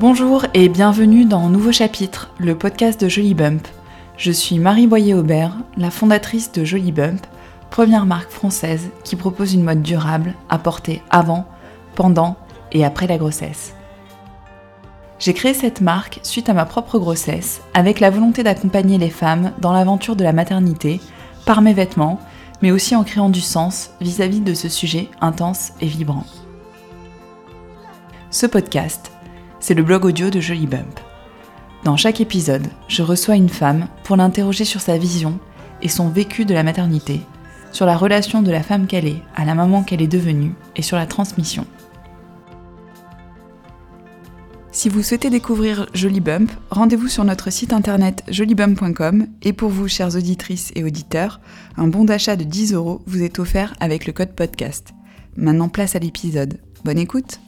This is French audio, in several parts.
Bonjour et bienvenue dans Nouveau Chapitre, le podcast de Jolie Bump. Je suis Marie Boyer-Aubert, la fondatrice de Jolie Bump, première marque française qui propose une mode durable à porter avant, pendant et après la grossesse. J'ai créé cette marque suite à ma propre grossesse, avec la volonté d'accompagner les femmes dans l'aventure de la maternité, par mes vêtements, mais aussi en créant du sens vis-à-vis de ce sujet intense et vibrant. Ce podcast, c'est le blog audio de Jolie Bump. Dans chaque épisode, je reçois une femme pour l'interroger sur sa vision et son vécu de la maternité, sur la relation de la femme qu'elle est à la maman qu'elle est devenue et sur la transmission. Si vous souhaitez découvrir Jolie Bump, rendez-vous sur notre site internet jolibump.com et pour vous, chères auditrices et auditeurs, un bon d'achat de 10 euros vous est offert avec le code podcast. Maintenant, place à l'épisode. Bonne écoute!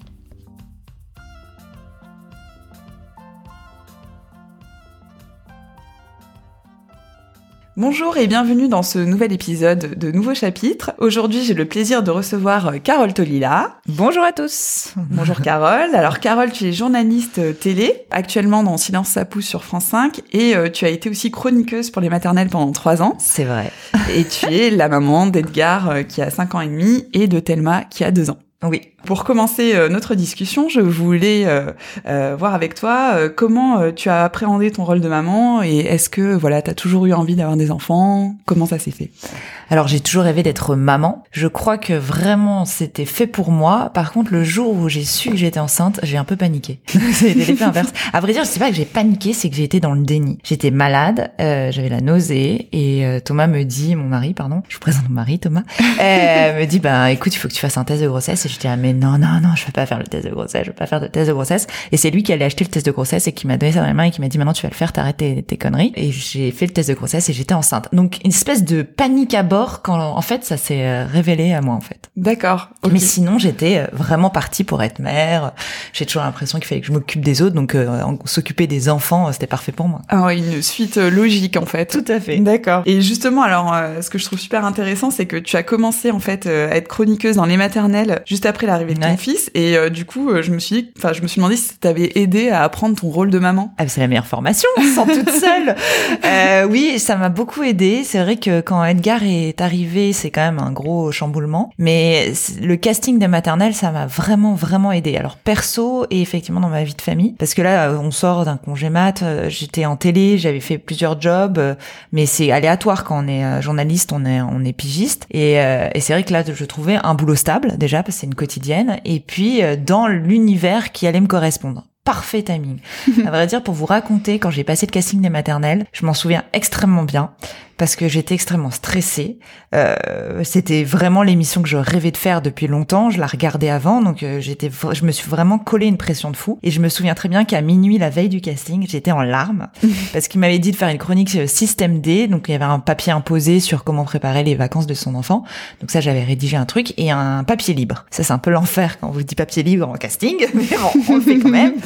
Bonjour et bienvenue dans ce nouvel épisode de Nouveau Chapitre. Aujourd'hui, j'ai le plaisir de recevoir euh, Carole Tolila. Bonjour à tous. Bonjour Carole. Alors Carole, tu es journaliste euh, télé, actuellement dans Silence ça pousse sur France 5 et euh, tu as été aussi chroniqueuse pour les maternelles pendant trois ans. C'est vrai. Et tu es la maman d'Edgar qui a 5 ans et demi et de Thelma qui a 2 ans. Oui. Pour commencer euh, notre discussion, je voulais euh, euh, voir avec toi comment tu as appréhendé ton rôle de maman et est-ce que voilà, tu as toujours eu envie d'avoir des enfants? Comment ça s'est fait? Alors, j'ai toujours rêvé d'être maman. Je crois que vraiment c'était fait pour moi. Par contre, le jour où j'ai su que j'étais enceinte, j'ai un peu paniqué. C'était l'effet inverse. À vrai dire, sais pas que j'ai paniqué, c'est que été dans le déni. J'étais malade, j'avais la nausée et Thomas me dit, mon mari, pardon, je vous présente mon mari, Thomas, me dit, bah écoute, il faut que tu fasses un test de grossesse. Et je dis, ah, mais non, non, non, je vais pas faire le test de grossesse, je vais pas faire de test de grossesse. Et c'est lui qui allait acheter le test de grossesse et qui m'a donné ça dans les mains et qui m'a dit maintenant tu vas le faire, t'arrêtes tes, tes conneries. Et j'ai fait le test de grossesse et j'étais enceinte. Donc une espèce de panique à bord quand en fait ça s'est euh, révélé à moi en fait. D'accord. Mais sinon j'étais euh, vraiment partie pour être mère. J'ai toujours l'impression qu'il fallait que je m'occupe des autres, donc euh, s'occuper des enfants c'était parfait pour moi. Ah ouais, une suite logique en fait. Tout à fait. D'accord. Et justement alors ce que je trouve super intéressant c'est que tu as commencé en fait à être chroniqueuse dans les maternelles juste après l'arrivée de ton fils et euh, du coup, euh, je me suis dit, enfin, je me suis demandé si t'avais aidé à apprendre ton rôle de maman. Ah, c'est la meilleure formation, sans toute seule. euh, oui, ça m'a beaucoup aidé. C'est vrai que quand Edgar est arrivé, c'est quand même un gros chamboulement. Mais le casting des maternelles, ça m'a vraiment, vraiment aidé. Alors perso et effectivement dans ma vie de famille, parce que là, euh, on sort d'un congé mat. J'étais en télé, j'avais fait plusieurs jobs, mais c'est aléatoire quand on est journaliste, on est, on est pigiste. Et, et c'est vrai que là, je trouvais un boulot stable déjà parce que c'est une quotidienne. Et puis euh, dans l'univers qui allait me correspondre parfait timing. à vrai dire, pour vous raconter, quand j'ai passé le casting des maternelles, je m'en souviens extrêmement bien parce que j'étais extrêmement stressée. Euh, c'était vraiment l'émission que je rêvais de faire depuis longtemps. Je la regardais avant, donc euh, j'étais, je me suis vraiment collé une pression de fou. Et je me souviens très bien qu'à minuit, la veille du casting, j'étais en larmes parce qu'il m'avait dit de faire une chronique système D. Donc il y avait un papier imposé sur comment préparer les vacances de son enfant. Donc ça, j'avais rédigé un truc et un papier libre. Ça, c'est un peu l'enfer quand on vous dit papier libre en casting, mais bon, on le fait quand même.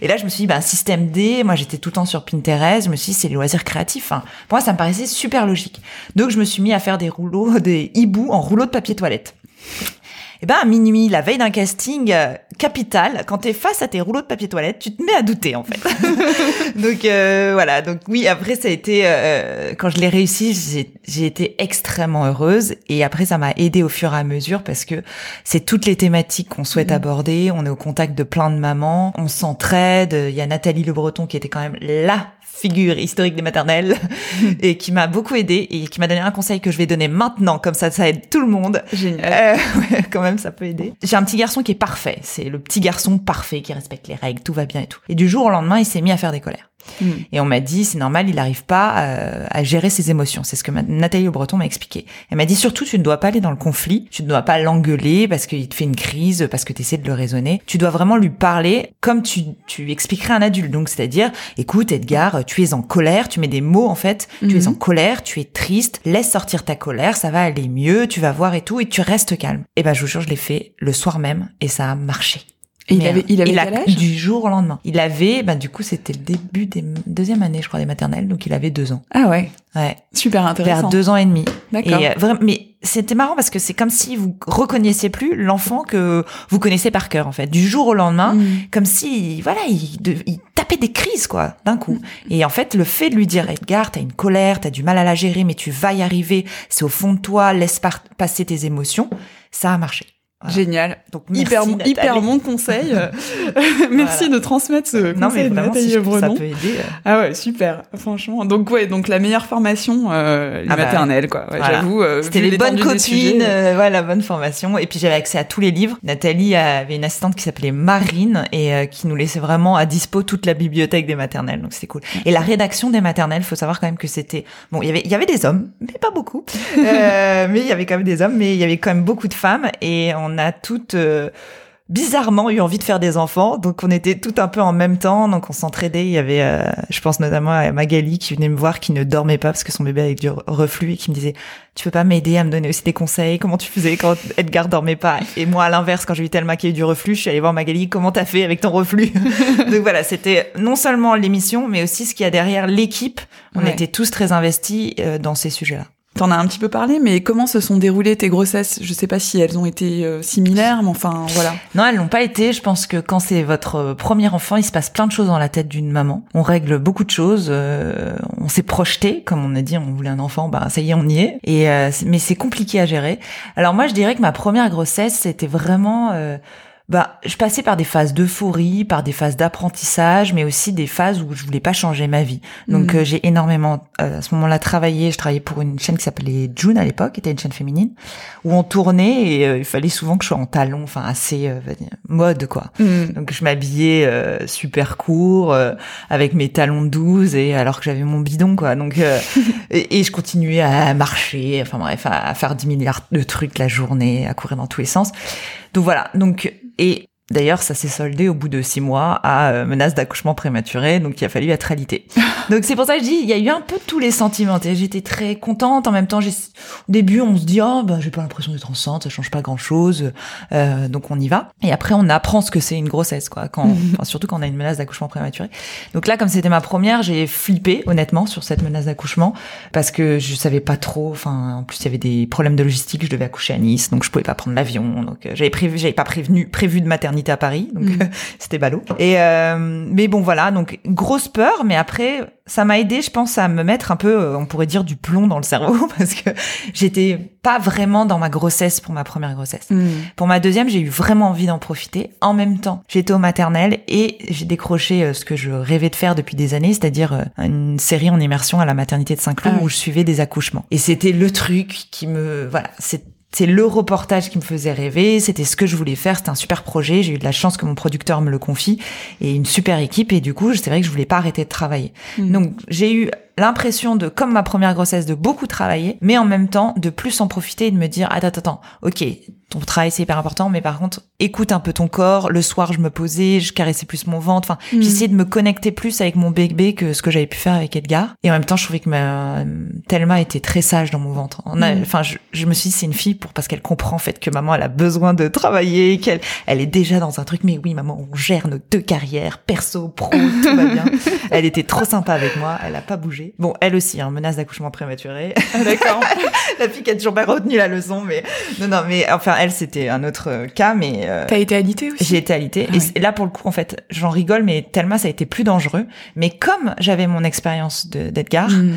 Et là, je me suis dit, bah système D. Moi, j'étais tout le temps sur Pinterest. Je me suis dit, c'est les loisirs créatifs. Enfin, pour moi, ça me paraissait super logique. Donc je me suis mis à faire des rouleaux, des hiboux en rouleau de papier toilette. Et eh ben à minuit, la veille d'un casting euh, capital, quand t'es face à tes rouleaux de papier toilette, tu te mets à douter en fait. donc euh, voilà, donc oui, après ça a été euh, quand je l'ai réussi, j'ai été extrêmement heureuse et après ça m'a aidé au fur et à mesure parce que c'est toutes les thématiques qu'on souhaite mmh. aborder. On est au contact de plein de mamans, on s'entraide. Il y a Nathalie Le Breton qui était quand même là figure historique des maternelles et qui m'a beaucoup aidé et qui m'a donné un conseil que je vais donner maintenant, comme ça, ça aide tout le monde. Génial. Euh, quand même, ça peut aider. J'ai un petit garçon qui est parfait. C'est le petit garçon parfait qui respecte les règles, tout va bien et tout. Et du jour au lendemain, il s'est mis à faire des colères. Mm. Et on m'a dit, c'est normal, il n'arrive pas euh, à gérer ses émotions. C'est ce que Nathalie Breton m'a expliqué. Elle m'a dit surtout, tu ne dois pas aller dans le conflit, tu ne dois pas l'engueuler parce qu'il te fait une crise, parce que tu essaies de le raisonner. Tu dois vraiment lui parler comme tu, tu expliquerais un adulte. Donc, c'est-à-dire, écoute, Edgar, tu es en colère, tu mets des mots en fait, tu es en mm. colère, tu es triste, laisse sortir ta colère, ça va aller mieux, tu vas voir et tout, et tu restes calme. Et ben, je vous jure, je l'ai fait le soir même et ça a marché. Et il avait, il avait quel âge Du jour au lendemain. Il avait, bah, du coup, c'était le début des deuxième année, je crois, des maternelles, donc il avait deux ans. Ah ouais. Ouais. Super intéressant. Vers deux ans et demi. D'accord. Euh, mais c'était marrant parce que c'est comme si vous reconnaissiez plus l'enfant que vous connaissez par cœur en fait du jour au lendemain Mm. comme si voilà il, de- il tapait des crises quoi d'un coup et en fait le fait de lui dire Edgar t'as une colère t'as du mal à la gérer mais tu vas y arriver c'est au fond de toi laisse par- passer tes émotions ça a marché Voilà. Génial. donc merci, Hyper, bon- Nathalie. hyper bon conseil. Merci Voilà. de transmettre ce non conseil mais de vraiment Nathalie si je- ça peut aider euh, Ah ouais, super, franchement. Donc ouais, donc la meilleure formation, euh, les Ah bah, maternelles, quoi. Ouais, voilà. J'avoue. euh, C'était les bonnes copines, euh, voilà, la bonne formation. Et puis j'avais accès à tous les livres. Nathalie avait une assistante qui s'appelait Marine et euh, qui nous laissait vraiment à dispo toute la bibliothèque des maternelles. Donc c'était cool. Et la rédaction des maternelles, faut savoir quand même que c'était bon. Il y avait il y avait des hommes, mais pas beaucoup. Euh, mais il y avait quand même des hommes, mais il y avait quand même beaucoup de femmes. Et on a toutes euh, bizarrement eu envie de faire des enfants. Donc on était tout un peu en même temps. Donc on s'entraidait. Il y avait, euh, je pense notamment à Magali qui venait me voir, qui ne dormait pas parce que son bébé avait du reflux et qui me disait tu peux pas m'aider à me donner aussi des conseils? Comment tu faisais quand Edgar dormait pas Et moi, à l'inverse, quand j'ai eu Thelma qui a eu du reflux, je suis allée voir Magali, comment t'as fait avec ton reflux Donc voilà, c'était non seulement l'émission, mais aussi ce qu'il y a derrière l'équipe. On Ouais. était tous très investis euh, dans ces sujets-là. T'en as un petit peu parlé, mais comment se sont déroulées tes grossesses? Je sais pas si elles ont été euh, similaires, mais enfin voilà. Non, elles l'ont pas été. Je pense que quand c'est votre euh, premier enfant, il se passe plein de choses dans la tête d'une maman. On règle beaucoup de choses. euh, on s'est projeté, comme on a dit, on voulait un enfant. Bah ça y est, on y est. Et mais c'est compliqué à gérer. Alors moi, je dirais que ma première grossesse, c'était vraiment. Bah, je passais par des phases d'euphorie, par des phases d'apprentissage, mais aussi des phases où je voulais pas changer ma vie. Donc Mhm. euh, j'ai énormément euh, à ce moment-là travaillé. Je travaillais pour une chaîne qui s'appelait June à l'époque, qui était une chaîne féminine, où on tournait et euh, il fallait souvent que je sois en talons, enfin assez euh, mode quoi. Mm. Donc je m'habillais euh, super court euh, avec mes talons de 12 et alors que j'avais mon bidon quoi. Donc euh, et, et je continuais à marcher, enfin bref, à, à faire 10 milliards de trucs la journée, à courir dans tous les sens. Donc voilà. Donc et D'ailleurs, ça s'est soldé au bout de six mois à euh, menace d'accouchement prématuré, donc il a fallu être alité. donc c'est pour ça que je dis, il y a eu un peu tous les sentiments. Et J'étais très contente. En même temps, au début, on se dit, oh, bah, j'ai pas l'impression d'être enceinte, ça change pas grand-chose, euh, donc on y va. Et après, on apprend ce que c'est une grossesse, quoi. Quand, enfin, surtout quand on a une menace d'accouchement prématuré. Donc là, comme c'était ma première, j'ai flippé honnêtement sur cette menace d'accouchement parce que je savais pas trop. Enfin, en plus, il y avait des problèmes de logistique. Je devais accoucher à Nice, donc je pouvais pas prendre l'avion. Donc euh, j'avais prévu, j'avais pas prévenu prévu de maternité à Paris, donc Mm. c'était ballot. Et euh, mais bon voilà, donc grosse peur, mais après ça m'a aidé, je pense, à me mettre un peu, euh, on pourrait dire, du plomb dans le cerveau parce que j'étais pas vraiment dans ma grossesse pour ma première grossesse. Mm. Pour ma deuxième, j'ai eu vraiment envie d'en profiter. En même temps, j'étais au maternel et j'ai décroché euh, ce que je rêvais de faire depuis des années, c'est-à-dire euh, une série en immersion à la maternité de Saint-Cloud Ah oui. où je suivais des accouchements. Et c'était le truc qui me, voilà, c'est c'est le reportage qui me faisait rêver, c'était ce que je voulais faire, c'était un super projet, j'ai eu de la chance que mon producteur me le confie et une super équipe et du coup, c'est vrai que je voulais pas arrêter de travailler. Mm. Donc, j'ai eu l'impression de, comme ma première grossesse, de beaucoup travailler, mais en même temps de plus en profiter et de me dire, attends, attends, attends, ok, ton travail c'est hyper important, mais par contre, écoute un peu ton corps. Le soir, je me posais, je caressais plus mon ventre. Enfin, Mm. j'essayais de me connecter plus avec mon bébé que ce que j'avais pu faire avec Edgar. Et en même temps, je trouvais que ma Thelma était très sage dans mon ventre. On a, Mm. enfin, je, je me suis dit, c'est une fille pour parce qu'elle comprend en fait que maman elle a besoin de travailler, qu'elle elle est déjà dans un truc. Mais oui, maman, on gère nos deux carrières, perso, pro, tout va bien. Elle était trop sympa avec moi, elle a pas bougé. Bon, elle aussi, hein, menace d'accouchement prématuré. Ah, D'accord. la fille qui a toujours pas retenu la leçon, mais non, non, mais enfin, elle c'était un autre euh, cas, mais euh, T'as été alitée aussi? j'ai été alitée. Ah et oui. là, pour le coup, en fait, j'en rigole, mais tellement ça a été plus dangereux. Mais comme j'avais mon expérience de- d'Edgar, Mm.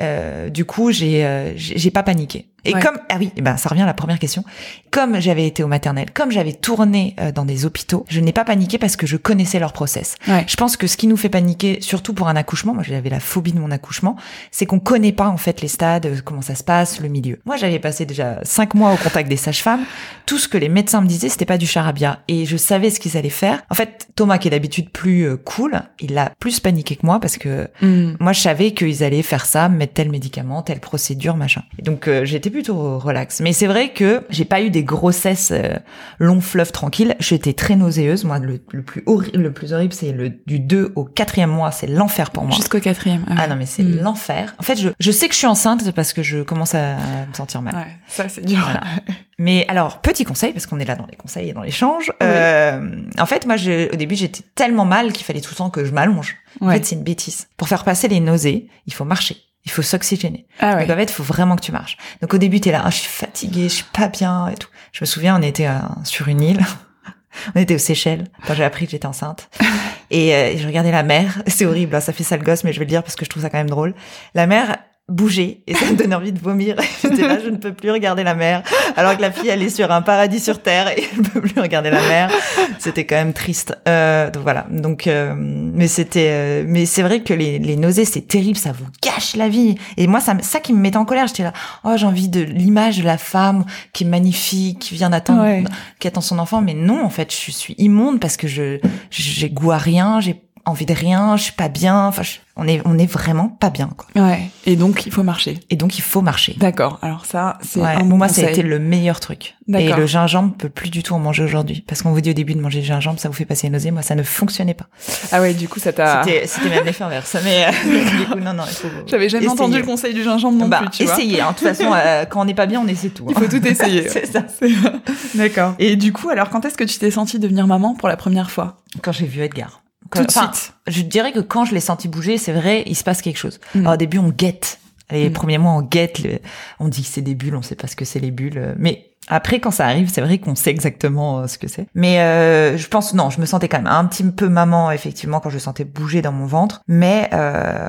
euh, du coup, j'ai euh, j'ai j'ai pas paniqué. Et Ouais. comme ah oui, eh ben ça revient à la première question. Comme j'avais été au maternel, comme j'avais tourné euh, dans des hôpitaux, je n'ai pas paniqué parce que je connaissais leur process. Ouais. Je pense que ce qui nous fait paniquer, surtout pour un accouchement, moi j'avais la phobie de mon accouchement, c'est qu'on connaît pas en fait les stades, euh, comment ça se passe, le milieu. Moi j'avais passé déjà cinq mois au contact des sages-femmes. Tout ce que les médecins me disaient, c'était pas du charabia, et je savais ce qu'ils allaient faire. En fait, Thomas qui est d'habitude plus euh, cool, il a plus paniqué que moi parce que Mm. moi, je savais qu'ils allaient faire ça, mettre tel médicament, telle procédure, machin. Et donc, euh, j'étais plutôt relax. Mais c'est vrai que j'ai pas eu des grossesses euh, long fleuve tranquille. J'étais très nauséeuse. Moi, le, le plus horrible, le plus horrible, c'est le du 2 au quatrième mois. C'est l'enfer pour moi. Jusqu'au quatrième. Ah non, mais c'est Mm. l'enfer. En fait, je, je sais que je suis enceinte parce que je commence à me sentir mal. Ouais, ça c'est dur. Voilà. Mais alors, petit conseil, parce qu'on est là dans les conseils et dans l'échange. Oui. Euh, en fait, moi, je, au début, j'étais tellement mal qu'il fallait tout le temps que je m'allonge. En Ouais. fait, c'est une bêtise. Pour faire passer les nausées, il faut marcher. Il faut s'oxygéner. Ah ouais. Donc en fait, il faut vraiment que tu marches. Donc au début, t'es là, ah, je suis fatiguée, je suis pas bien et tout. Je me souviens, on était euh, sur une île. on était aux Seychelles quand j'ai appris que j'étais enceinte. Et euh, je regardais la mer. C'est horrible, hein, ça fait sale gosse, mais je vais le dire parce que je trouve ça quand même drôle. La mer bouger et ça me donne envie de vomir. J'étais là, je ne peux plus regarder la mer, alors que la fille elle est sur un paradis sur terre et elle ne peut plus regarder la mer. C'était quand même triste. Euh, donc voilà. Donc, euh, mais c'était, euh, mais c'est vrai que les, les nausées c'est terrible, ça vous gâche la vie. Et moi ça, ça qui me mettait en colère. J'étais là, oh j'ai envie de l'image de la femme qui est magnifique, qui vient d'attendre, Ouais. qui attend son enfant. Mais non, en fait, je suis immonde parce que je, j'ai goût à rien, j'ai envie de rien, je suis pas bien. Enfin, je- on est, on est vraiment pas bien. Quoi. Ouais. Et donc, il faut marcher. Et donc il faut marcher. D'accord. Alors ça, c'est Ouais, un bon moi, ça a été le meilleur truc. Et le gingembre peut plus du tout en manger aujourd'hui. Parce qu'on vous dit au début de manger du gingembre, ça vous fait passer une nausée. Moi, ça ne fonctionnait pas. Ah ouais, du coup, ça t'a... C'était, c'était même l'effet inverse. Mais, euh, du coup, non, non, faut. J'avais jamais essayer. entendu le conseil du gingembre non bah, plus, tu vois. essayez. hein. De toute façon, euh, quand on n'est pas bien, on essaie tout. Il hein. faut tout essayer. C'est ça. D'accord. Et du coup, alors, quand est-ce que tu t'es sentie devenir maman pour la première fois? Quand j'ai vu Edgar. Tout de suite. Je dirais que quand je l'ai senti bouger, c'est vrai, il se passe quelque chose. Mm. Alors, au début, on guette. Les Mm. premiers mois, on guette. le- On dit que c'est des bulles, on sait pas ce que c'est les bulles. euh, Mais après, quand ça arrive, c'est vrai qu'on sait exactement euh, ce que c'est. Mais euh, je pense, non, je me sentais quand même un petit peu maman, effectivement, quand je sentais bouger dans mon ventre. Mais euh,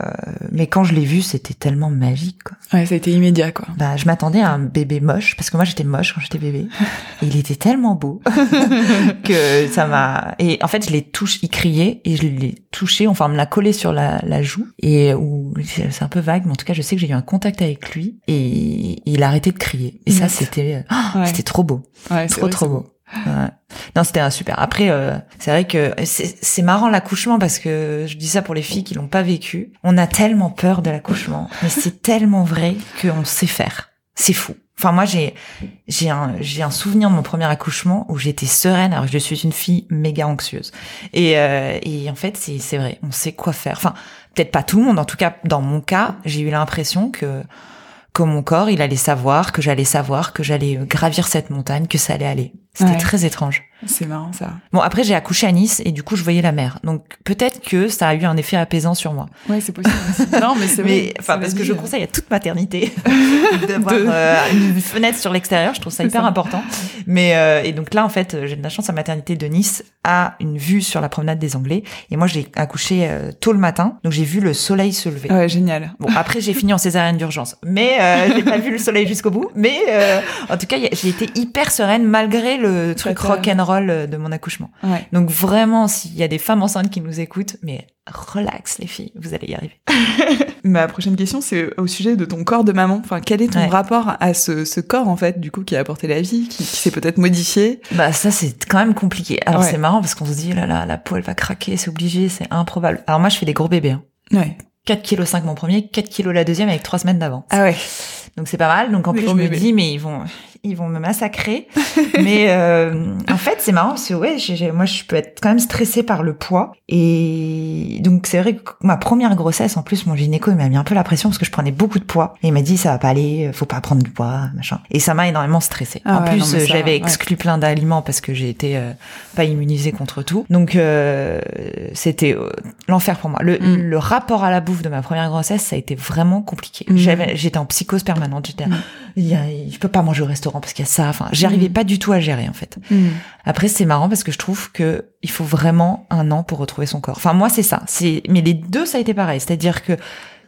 mais quand je l'ai vu, c'était tellement magique. Quoi. Ouais, ça a été immédiat, quoi. Bah, je m'attendais à un bébé moche, parce que moi, j'étais moche quand j'étais bébé. Et il était tellement beau que ça m'a... Et en fait, je l'ai touché, il criait, et je l'ai touché, enfin, on me l'a collé sur la, la joue, et où c'est un peu vague, mais en tout cas, je sais que j'ai eu un contact avec lui, et il a arrêté de crier. Et ça, c'était... oh, Ouais. C'était trop beau. Ouais, Trop, vrai, trop beau. Ouais. Non, c'était un super. Après, euh, c'est vrai que c'est c'est marrant l'accouchement parce que je dis ça pour les filles qui l'ont pas vécu. On a tellement peur de l'accouchement, mais c'est tellement vrai qu'on sait faire. C'est fou. Enfin, moi, j'ai j'ai un j'ai un souvenir de mon premier accouchement où j'étais sereine alors que je suis une fille méga anxieuse. Et euh, et en fait, c'est c'est vrai. On sait quoi faire. Enfin, peut-être pas tout le monde. En tout cas, dans mon cas, j'ai eu l'impression que que mon corps, il allait savoir, que j'allais savoir, que j'allais gravir cette montagne, que ça allait aller. C'était Ouais. très étrange. C'est marrant, ça. Bon, après, j'ai accouché à Nice et du coup, je voyais la mer. Donc, peut-être que ça a eu un effet apaisant sur moi. Ouais, c'est possible. Non, mais c'est vrai. Mais, enfin, parce que je conseille à toute maternité d'avoir De- euh, une fenêtre sur l'extérieur. Je trouve ça hyper ça. important. Mais, euh, et donc là, en fait, j'ai de la chance, la maternité de Nice a une vue sur la promenade des Anglais. Et moi, j'ai accouché euh, tôt le matin. Donc, j'ai vu le soleil se lever. Ouais, génial. Bon, après, j'ai fini en césarienne d'urgence. Mais, euh, j'ai pas vu le soleil jusqu'au bout. Mais, euh, en tout cas, j'ai été hyper sereine malgré le truc t'a- rock'n'roll euh, de mon accouchement. Ouais. Donc vraiment, s'il y a des femmes enceintes qui nous écoutent, mais relax les filles, vous allez y arriver. Ma prochaine question, c'est au sujet de ton corps de maman. Enfin, quel est ton Ouais. rapport à ce, ce corps, en fait, du coup, qui a apporté la vie, qui, qui s'est peut-être modifié? Bah ça c'est quand même compliqué. Alors Ouais. c'est marrant parce qu'on se dit là là la peau elle va craquer, c'est obligé, c'est improbable. Alors moi je fais des gros bébés. Hein. Ouais. 4 kg 5 mon premier, 4 kg la deuxième avec 3 semaines d'avance. Ah ouais. Donc c'est pas mal. Donc en plus je me dis mais ils vont ils vont me massacrer. mais euh, en fait c'est marrant parce que ouais j'ai- j'ai- moi je peux être quand même stressée par le poids et donc c'est vrai que ma première grossesse en plus mon gynéco il m'a mis un peu la pression parce que je prenais beaucoup de poids et il m'a dit ça va pas aller faut pas prendre du poids machin et ça m'a énormément stressée. Ah en ouais, plus euh, j'avais ouais. exclu plein d'aliments parce que j'ai été euh, pas immunisée contre tout donc euh, c'était euh, l'enfer pour moi. Le, Mm. le rapport à la bouffe de ma première grossesse ça a été vraiment compliqué. Mm. J'étais en psychose permanente j'étais Mm. je peux pas manger au restaurant parce qu'il y a ça. Enfin, j'arrivais Mm. pas du tout à gérer en fait. Hmm. Après, c'est marrant parce que je trouve que il faut vraiment un an pour retrouver son corps. Enfin, moi, c'est ça. C'est, mais les deux, ça a été pareil. C'est-à-dire que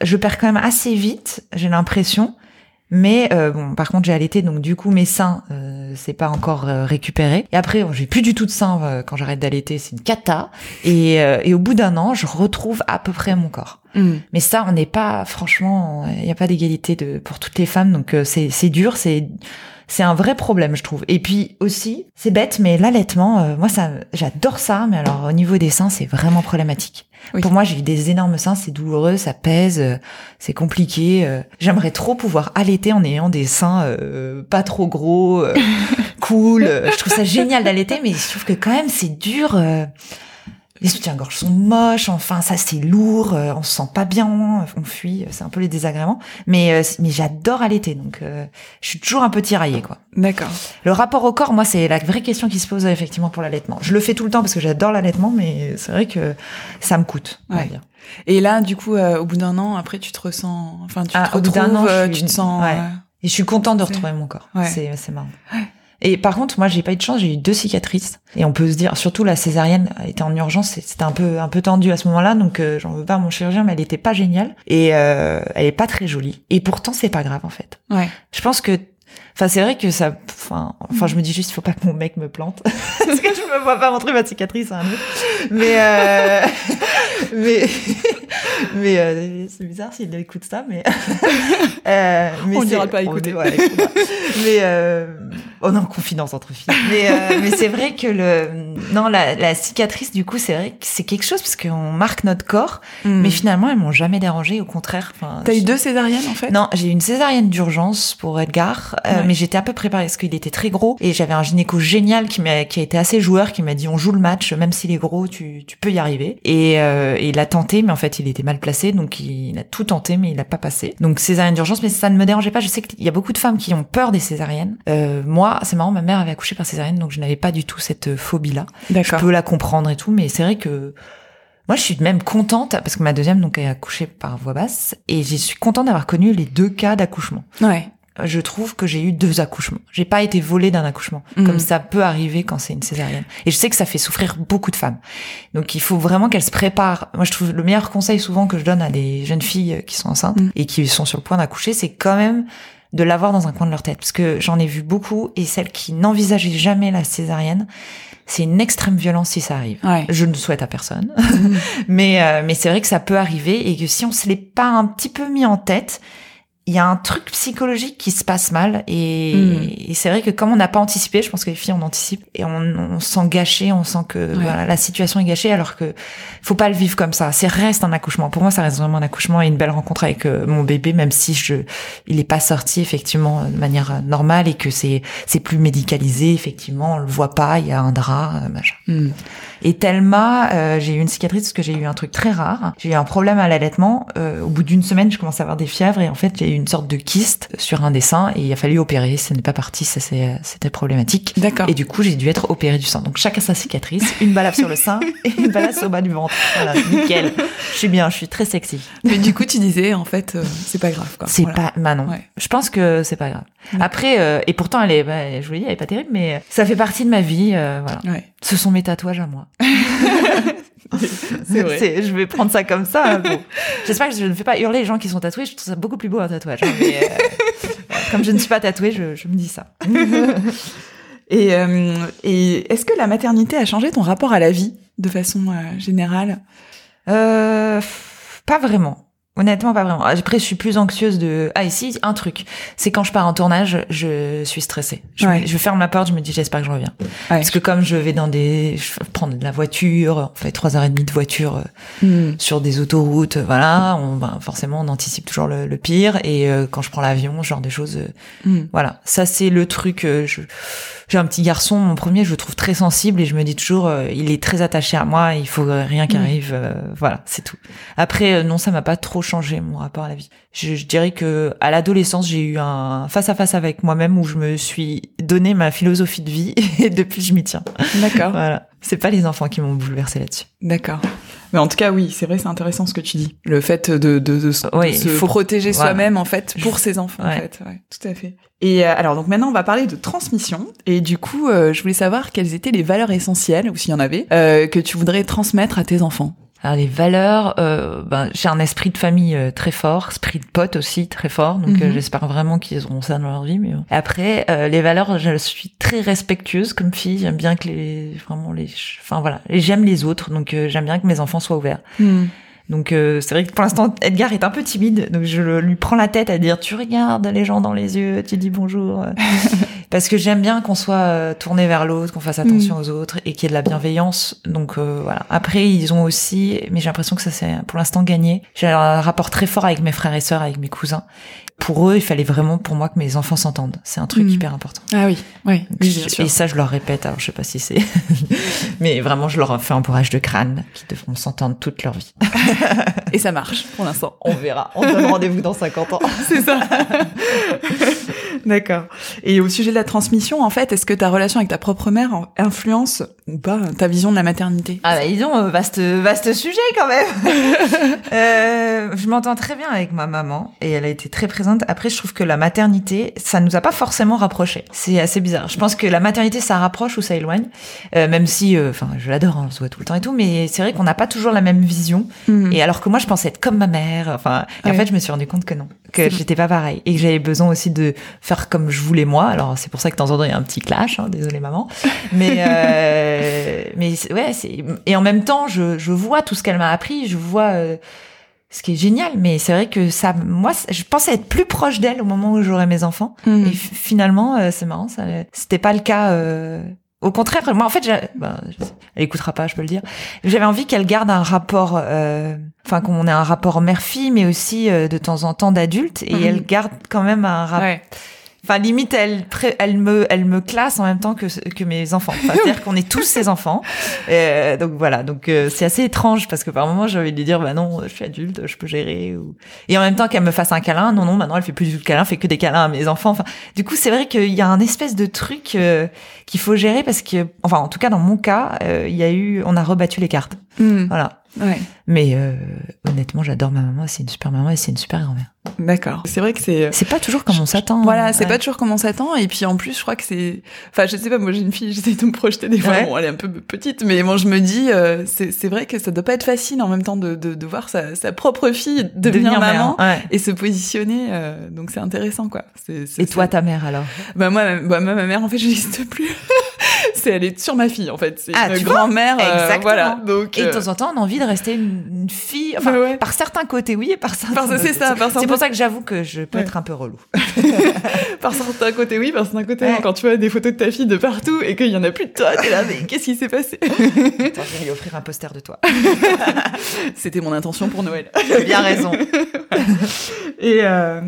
je perds quand même assez vite. J'ai l'impression. Mais euh, bon, par contre, j'ai allaité, donc du coup, mes seins, euh, c'est pas encore euh, récupéré. Et après, j'ai plus du tout de seins euh, quand j'arrête d'allaiter, c'est une cata. Et, euh, et au bout d'un an, je retrouve à peu près mon corps. Hmm. Mais ça, on n'est pas, franchement, il n'y a pas d'égalité de pour toutes les femmes, donc euh, c'est c'est dur, c'est c'est un vrai problème, je trouve. Et puis aussi, c'est bête, mais l'allaitement, euh, moi, ça, j'adore ça, mais alors au niveau des seins, c'est vraiment problématique. Oui. Pour moi, j'ai eu des énormes seins, c'est douloureux, ça pèse, euh, c'est compliqué. euh. J'aimerais trop pouvoir allaiter en ayant des seins euh, pas trop gros, euh, cool. Je trouve ça génial d'allaiter, mais je trouve que quand même c'est dur. Euh, les soutiens-gorge sont moches, enfin ça c'est lourd, euh, on se sent pas bien, on fuit, c'est un peu les désagréments. Mais euh, mais j'adore allaiter, donc euh, je suis toujours un peu tiraillée quoi. D'accord. Le rapport au corps, moi c'est la vraie question qui se pose effectivement pour l'allaitement. Je le fais tout le temps parce que j'adore l'allaitement, mais c'est vrai que ça me coûte. On va Ouais. dire. Et là, du coup, euh, au bout d'un an, après, tu te ressens, enfin, tu Ah, te au bout d'un retrouves, an, euh, suis- tu te sens. ouais. euh, Et je suis contente de retrouver mon corps. Ouais. C'est c'est marrant. Et par contre, moi, j'ai pas eu de chance. J'ai eu deux cicatrices. Et on peut se dire, surtout la césarienne était en urgence. C'était un peu un peu tendu à ce moment-là, donc euh, j'en veux pas à mon chirurgien, mais elle était pas géniale et euh, elle est pas très jolie. Et pourtant, c'est pas grave en fait. Ouais. Je pense que, enfin, c'est vrai que ça, enfin, enfin, je me dis juste, il faut pas que mon mec me plante, parce que je me vois pas montrer ma cicatrice à un autre. Mais, euh, mais, mais euh, c'est bizarre s'il écoute ça, mais, euh, mais On dira pas on- écouter. ouais, mais, euh, on est en confidence entre filles. Mais, euh, mais c'est vrai que le, non, la, la cicatrice, du coup, c'est vrai que c'est quelque chose parce qu'on marque notre corps, mais finalement, elles m'ont jamais dérangé, au contraire. Hmm. T'as eu je- deux césariennes, en fait? Non, j'ai eu une césarienne d'urgence pour Edgar, euh, Ouais. mais j'étais un peu préparée parce qu'il était très gros et j'avais un gynéco génial qui m'a qui a été assez joueur, qui m'a dit on joue le match, même s'il est gros, tu, tu peux y arriver. Et, et il a tenté, mais en fait il était mal placé, donc il a tout tenté, mais il n'a pas passé. Donc césarienne d'urgence, mais ça ne me dérangeait pas. Je sais qu'il y a beaucoup de femmes qui ont peur des césariennes. Euh, moi, c'est marrant, ma mère avait accouché par césarienne, donc je n'avais pas du tout cette phobie-là. Je peux la comprendre et tout, mais c'est vrai que moi, je suis même contente parce que ma deuxième donc a accouché par voix basse et je suis contente d'avoir connu les deux cas d'accouchement. Ouais. Je trouve que j'ai eu deux accouchements. J'ai pas été volée d'un accouchement, Mhm. comme ça peut arriver quand c'est une césarienne. Et je sais que ça fait souffrir beaucoup de femmes. Donc il faut vraiment qu'elles se préparent. Moi, je trouve le meilleur conseil souvent que je donne à des jeunes filles qui sont enceintes Mhm. et qui sont sur le point d'accoucher, c'est quand même de l'avoir dans un coin de leur tête. Parce que j'en ai vu beaucoup et celles qui n'envisageaient jamais la césarienne, c'est une extrême violence si ça arrive. Ouais. Je ne le souhaite à personne. Mhm. Mais, euh, mais c'est vrai que ça peut arriver et que si on se l'est pas un petit peu mis en tête, il y a un truc psychologique qui se passe mal et, Mm. et c'est vrai que comme on n'a pas anticipé, je pense que les filles on anticipe et on, on se sent gâché, on sent que voilà, la situation est gâchée alors que faut pas le vivre comme ça. C'est reste un accouchement. Pour moi, ça reste vraiment un accouchement et une belle rencontre avec euh, mon bébé, même si je il est pas sorti effectivement de manière euh, normale et que c'est c'est plus médicalisé effectivement, on le voit pas, il y a un drap, euh, machin. Hmm. Et Thelma, euh, j'ai eu une cicatrice parce que j'ai eu un truc très rare. J'ai eu un problème à l'allaitement. Euh, au bout d'une semaine, je commençais à avoir des fièvres et en fait, j'ai eu une sorte de kyste sur un des seins et il a fallu opérer. Ça n'est pas parti, ça c'est- c'était problématique. D'accord. Et du coup, j'ai dû être opérée du sein. Donc chacun sa cicatrice, une balafre sur le sein et une balafre au bas du ventre. Voilà, nickel. Je suis bien, je suis très sexy. Mais du coup, tu disais, en fait, euh, c'est pas grave, quoi. C'est Voilà. pas, bah non. Ouais. Je pense que c'est pas grave. Après, euh, et pourtant, elle est, bah, je vous l'ai dit, elle est pas terrible, mais ça fait partie de ma vie. euh, voilà. Ouais. Ce sont mes tatouages à moi. C'est vrai. C'est- je vais prendre ça comme ça. hein, bon. J'espère que je ne fais pas hurler les gens qui sont tatoués. Je trouve ça beaucoup plus beau un tatouage. hein, mais, euh, comme je ne suis pas tatouée, je, je me dis ça. Et, euh, et est-ce que la maternité a changé ton rapport à la vie de façon euh, générale? Euh, pas vraiment. Honnêtement, pas vraiment. Après, je suis plus anxieuse de... Ah, ici, un truc. C'est quand je pars en tournage, je suis stressée. Je, Ouais. me- je ferme la porte, je me dis, j'espère que je reviens. Ouais. Parce que comme je vais dans des... Je vais prendre de la voiture, on fait trois heures et demie de voiture euh, Hmm. sur des autoroutes, voilà, on, ben, forcément on anticipe toujours le, le pire et euh, quand je prends l'avion, ce genre de choses, euh, Hmm. voilà, ça c'est le truc. euh, je- J'ai un petit garçon, mon premier, je le trouve très sensible et je me dis toujours, euh, il est très attaché à moi, il faut euh, rien qui Mm. arrive, euh, voilà, c'est tout. Après, euh, non, ça m'a pas trop changé mon rapport à la vie. Je, je dirais que à l'adolescence, j'ai eu un face à face avec moi-même où je me suis donné ma philosophie de vie et depuis je m'y tiens. D'accord. Voilà, c'est pas les enfants qui m'ont bouleversé là-dessus. D'accord. Mais en tout cas, oui, c'est vrai, c'est intéressant ce que tu dis. Le fait de, de, de, se- de faut- protéger voilà. soi-même, en fait, pour ses enfants, en fait. Ouais, tout à fait. Et euh, alors, donc maintenant, on va parler de transmission. Et du coup, euh, je voulais savoir quelles étaient les valeurs essentielles, ou s'il y en avait, euh, que tu voudrais transmettre à tes enfants. Alors les valeurs, euh, ben, j'ai un esprit de famille euh, très fort, esprit de pote aussi très fort, donc euh, Mhm. j'espère vraiment qu'ils auront ça dans leur vie. Mais après, euh, les valeurs, je suis très respectueuse comme fille. J'aime bien que les, vraiment les, enfin voilà, et j'aime les autres, donc euh, j'aime bien que mes enfants soient ouverts. Donc euh, c'est vrai que pour l'instant Edgar est un peu timide, donc je le- lui prends la tête à dire tu regardes les gens dans les yeux, tu dis bonjour, parce que j'aime bien qu'on soit euh, tourné vers l'autre, qu'on fasse attention aux autres et qu'il y ait de la bienveillance. Donc euh, voilà. Après, ils ont aussi, mais j'ai l'impression que ça c'est pour l'instant gagné. J'ai un rapport très fort avec mes frères et sœurs, avec mes cousins. Pour eux, il fallait vraiment pour moi que mes enfants s'entendent. C'est un truc Mm. hyper important. Ah oui, oui, oui, bien sûr. Et ça, je leur répète. Alors, je sais pas si c'est, mais vraiment, je leur fais un bourrage de crâne qui devront s'entendre toute leur vie. Et ça marche pour l'instant. On verra. On donne rendez-vous dans 50 ans. C'est ça. D'accord. Et au sujet de la transmission, en fait, est-ce que ta relation avec ta propre mère en- influence ou pas ta vision de la maternité? Ah bah disons, euh, vaste, vaste sujet quand même. euh, je m'entends très bien avec ma maman et elle a été très présente. Après, je trouve que la maternité, ça nous a pas forcément rapprochés. C'est assez bizarre. Je pense que la maternité, ça rapproche ou ça éloigne. Euh, même si, euh, enfin, je l'adore, hein, on se voit tout le temps et tout, mais c'est vrai qu'on n'a pas toujours la même vision. Mm. Et alors que moi, je pensais être comme ma mère. Enfin, en fait, je me suis rendu compte que non, que j'étais pas pareil et que j'avais besoin aussi de faire comme je voulais moi. Alors c'est pour ça que de temps en temps il y a un petit clash. Hein, désolé maman. Mais euh, mais ouais, c'est et en même temps, je je vois tout ce qu'elle m'a appris. Je vois euh, ce qui est génial. Mais c'est vrai que ça, moi, je pensais être plus proche d'elle au moment où j'aurais mes enfants. Mm. Et finalement, euh, c'est marrant, ça, c'était pas le cas. euh, Au contraire, moi, en fait, ben, je- elle écoutera pas, je peux le dire. J'avais envie qu'elle garde un rapport, euh, enfin qu'on ait un rapport mère-fille, mais aussi euh, de temps en temps d'adulte, et Mhm. elle garde quand même un rapport. Ouais. Enfin, limite, elle, elle me, elle me classe en même temps que que mes enfants. Enfin, C'est-à-dire qu'on est tous ses enfants. Euh, donc voilà, donc euh, c'est assez étrange parce que par moment j'ai envie de lui dire, bah non, je suis adulte, je peux gérer. Ou... Et en même temps qu'elle me fasse un câlin, non non, maintenant elle fait plus du tout de câlin, elle fait que des câlins à mes enfants. Enfin, du coup, c'est vrai qu'il y a un espèce de truc euh, qu'il faut gérer parce que, enfin, en tout cas dans mon cas, euh, il y a eu, on a rebattu les cartes. Mm. Voilà. Ouais. Mais euh, honnêtement, j'adore ma maman, c'est une super maman et c'est une super grand-mère. D'accord. C'est vrai que c'est. C'est pas toujours comme on s'attend. Voilà, c'est Ouais. pas toujours comme on s'attend. Et puis en plus, je crois que c'est. Enfin, je sais pas, moi j'ai une fille, j'essaie de me projeter des fois. Ouais. Bon, elle est un peu petite, mais bon, je me dis, euh, c'est vrai que ça doit pas être facile en même temps de, de, de voir sa, sa propre fille devenir, maman mère, ouais. et se positionner. euh, donc c'est intéressant, quoi. C'est- c'est- Et toi, ta mère alors? Bah moi, ma- bah, moi, ma mère, en fait, j'existe plus. c'est elle est sur ma fille, en fait. C'est Ah, une grand-mère. euh, Exactement. voilà. Donc. Et de euh, temps en temps, on a envie de rester une, une fille. Enfin, ouais. par certains côtés, oui, et par certains. Par- c'est ça, par C'est pour ça que j'avoue que je peux Ouais. être un peu relou. Par certains côtés, oui, par certains côtés, Ouais. Quand tu vois des photos de ta fille de partout et qu'il y en a plus de toi, t'es là, mais qu'est-ce qui s'est passé? Attends, je vais lui offrir un poster de toi. C'était mon intention pour Noël. Tu as bien raison. Et, euh,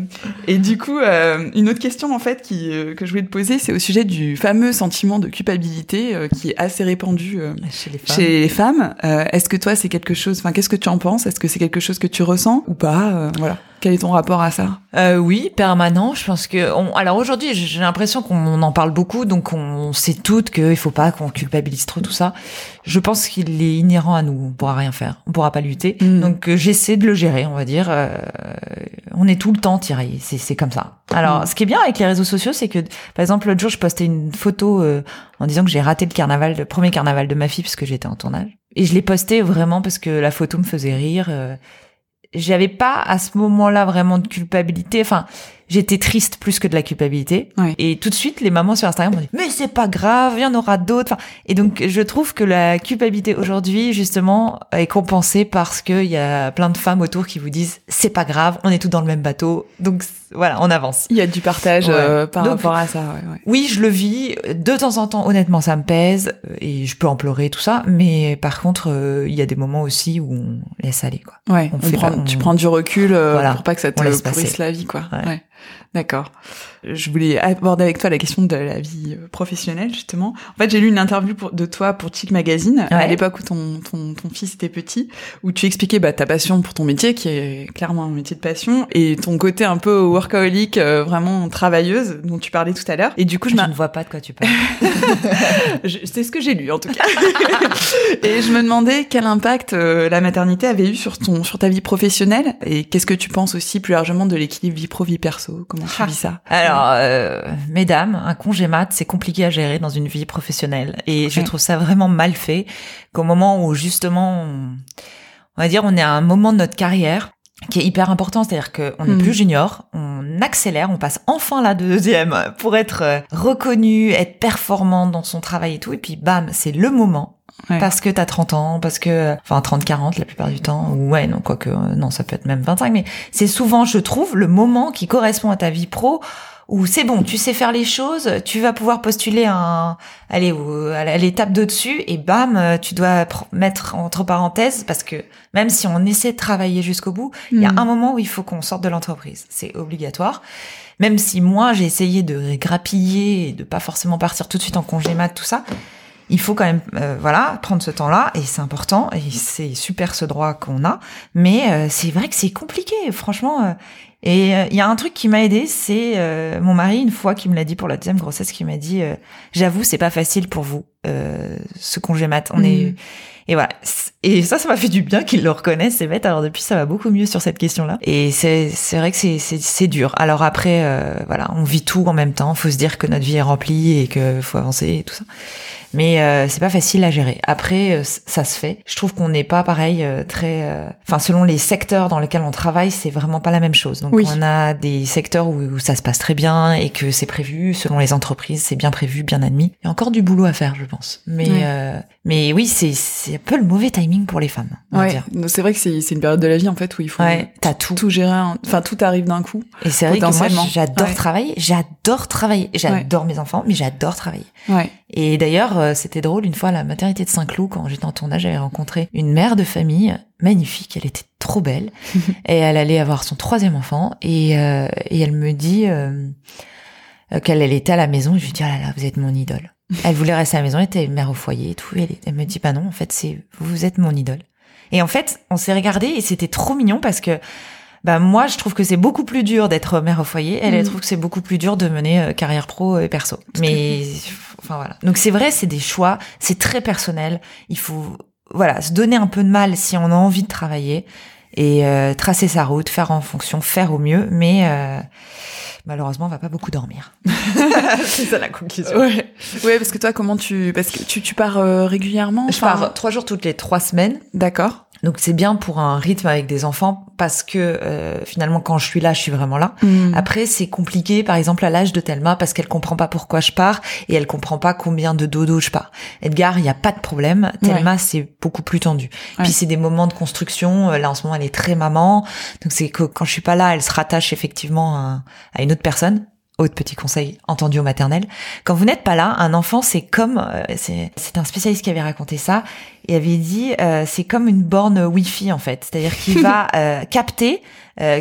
et du coup, euh, une autre question en fait qui, que je voulais te poser, c'est au sujet du fameux sentiment de culpabilité euh, qui est assez répandu euh, Chez les femmes. chez les femmes. Euh, Est-ce que toi, c'est quelque chose Enfin, qu'est-ce que tu en penses? Est-ce que c'est quelque chose que tu ressens ou pas? Voilà. Quel est ton rapport à ça Euh, oui, permanent. Je pense que. On... Alors aujourd'hui, j'ai l'impression qu'on en parle beaucoup, donc on sait toutes qu'il faut pas qu'on culpabilise trop tout ça. Je pense qu'il est inhérent à nous. On pourra rien faire. On pourra pas lutter. Mm. Donc euh, j'essaie de le gérer, on va dire. Euh, on est tout le temps tiré. C'est c'est comme ça. Alors, Mm. ce qui est bien avec les réseaux sociaux, c'est que, par exemple, l'autre jour, je postais une photo euh, en disant que j'ai raté le carnaval, le premier carnaval de ma fille, parce que j'étais en tournage. Et je l'ai posté vraiment parce que la photo me faisait rire. J'avais pas à ce moment-là vraiment de culpabilité. Enfin, j'étais triste plus que de la culpabilité. Ouais. Et tout de suite, les mamans sur Instagram m'ont dit mais c'est pas grave, il y en aura d'autres. Enfin, et donc je trouve que la culpabilité aujourd'hui justement est compensée parce qu'il y a plein de femmes autour qui vous disent c'est pas grave, on est tous dans le même bateau. Donc voilà, on avance. Il y a du partage Ouais. euh, par Donc- rapport à ça. Ouais, ouais. Oui, je le vis. De temps en temps, honnêtement, ça me pèse euh, et je peux en pleurer tout ça. Mais par contre, euh, il y a des moments aussi où on laisse aller quoi. Ouais, On on fait prend, pas- on- tu prends du recul euh, Voilà, pour pas que ça te pourrisse la vie, quoi. Ouais. D'accord. Je voulais aborder avec toi la question de la vie euh, professionnelle, justement. En fait, j'ai lu une interview pour- de toi pour Chic Magazine, à Ouais. l'époque où ton, ton, ton fils était petit, où tu expliquais bah, ta passion pour ton métier, qui est clairement un métier de passion, et ton côté un peu workaholic, euh, vraiment travailleuse, dont tu parlais tout à l'heure. Et du coup, je Je m'in- ne vois pas de quoi tu parles. C'est ce que j'ai lu en tout cas. et je me demandais quel impact euh, la maternité avait eu sur ton sur ta vie professionnelle et qu'est-ce que tu penses aussi plus largement de l'équilibre vie pro vie perso? Comment tu Ah. vis ça? Alors, euh, mesdames, un congé mat, c'est compliqué à gérer dans une vie professionnelle. Et je trouve ça vraiment mal fait qu'au moment où justement, on, on va dire, on est à un moment de notre carrière qui est hyper important, c'est-à-dire qu'on n'est Mm. plus junior, on accélère, on passe enfin la deuxième pour être euh, reconnu, être performant dans son travail et tout, et puis bam, c'est le moment. Ouais. Parce que t'as 30 ans, parce que, enfin 30-40 la plupart du temps, ou ouais, non, quoique, euh, non, ça peut être même 25, mais c'est souvent, je trouve, le moment qui correspond à ta vie pro où c'est bon, tu sais faire les choses, tu vas pouvoir postuler un, allez, à l'étape d'au-dessus, et bam, tu dois mettre entre parenthèses, parce que même si on essaie de travailler jusqu'au bout, il y a hmm. un moment où il faut qu'on sorte de l'entreprise. C'est obligatoire. Même si moi, j'ai essayé de grappiller et de pas forcément partir tout de suite en congé mat, tout ça, il faut quand même euh, voilà prendre ce temps-là et c'est important et c'est super ce droit qu'on a mais euh, c'est vrai que c'est compliqué franchement euh, et il y a un truc qui m'a aidé c'est mon mari une fois qui me l'a dit pour la deuxième grossesse qui m'a dit j'avoue c'est pas facile pour vous ce congé mat on est mm. et voilà et ça ça m'a fait du bien qu'il le reconnaisse c'est bête alors depuis ça va beaucoup mieux sur cette question là et c'est c'est vrai que c'est c'est dur alors après voilà on vit tout en même temps faut se dire que notre vie est remplie et que faut avancer et tout ça mais euh, c'est pas facile à gérer. Après, euh, ça se fait. Je trouve qu'on n'est pas pareil, euh, très. Enfin, selon les secteurs dans lesquels on travaille, c'est vraiment pas la même chose. Donc, on a des secteurs où, ça se passe très bien et que c'est prévu. Selon les entreprises, c'est bien prévu, bien admis. Il y a encore du boulot à faire, je pense. Mais mais oui, c'est c'est un peu le mauvais timing pour les femmes. Ouais. C'est vrai que c'est une période de la vie en fait où il faut ouais, tout tout gérer. Enfin, tout arrive d'un coup. Et c'est vrai que moi, j'adore travailler. J'adore travailler. J'adore mes enfants, mais j'adore travailler. Et d'ailleurs, euh, c'était drôle, une fois à la maternité de Saint-Cloud, quand j'étais en tournage, j'avais rencontré une mère de famille magnifique, elle était trop belle, et elle allait avoir son troisième enfant, et, euh, et elle me dit euh, qu'elle elle était à la maison, et je lui dis, ah là là, vous êtes mon idole. Elle voulait rester à la maison, elle était mère au foyer et tout, et elle, me dit, bah non, en fait, c'est vous êtes mon idole. Et en fait, on s'est regardé et c'était trop mignon parce que bah moi je trouve que c'est beaucoup plus dur d'être mère au foyer elle elle mm. trouve que c'est beaucoup plus dur de mener carrière pro et perso mais Enfin voilà. Donc c'est vrai, c'est des choix, c'est très personnel. Il faut voilà se donner un peu de mal si on a envie de travailler et euh, tracer sa route, faire en fonction, faire au mieux, mais euh, malheureusement, on va pas beaucoup dormir. c'est ça la conclusion. Ouais. ouais, parce que toi, comment tu, parce que tu, tu pars euh, régulièrement Je pars trois jours toutes les trois semaines. D'accord. Donc c'est bien pour un rythme avec des enfants parce que euh, finalement quand je suis là, je suis vraiment là. Mm. Après c'est compliqué par exemple à l'âge de Thelma parce qu'elle comprend pas pourquoi je pars et elle comprend pas combien de dodo je pars. Edgar, il y a pas de problème. Thelma c'est beaucoup plus tendu. Puis c'est des moments de construction. Euh, là en ce moment elle est très maman, donc c'est que quand je suis pas là, elle se rattache effectivement à, à une autre personne autre petit conseil entendu au maternel. Quand vous n'êtes pas là, un enfant, c'est comme, euh, c'est un spécialiste qui avait raconté ça, et avait dit, euh, c'est comme une borne Wi-Fi en fait. C'est-à-dire qu'il va euh, capter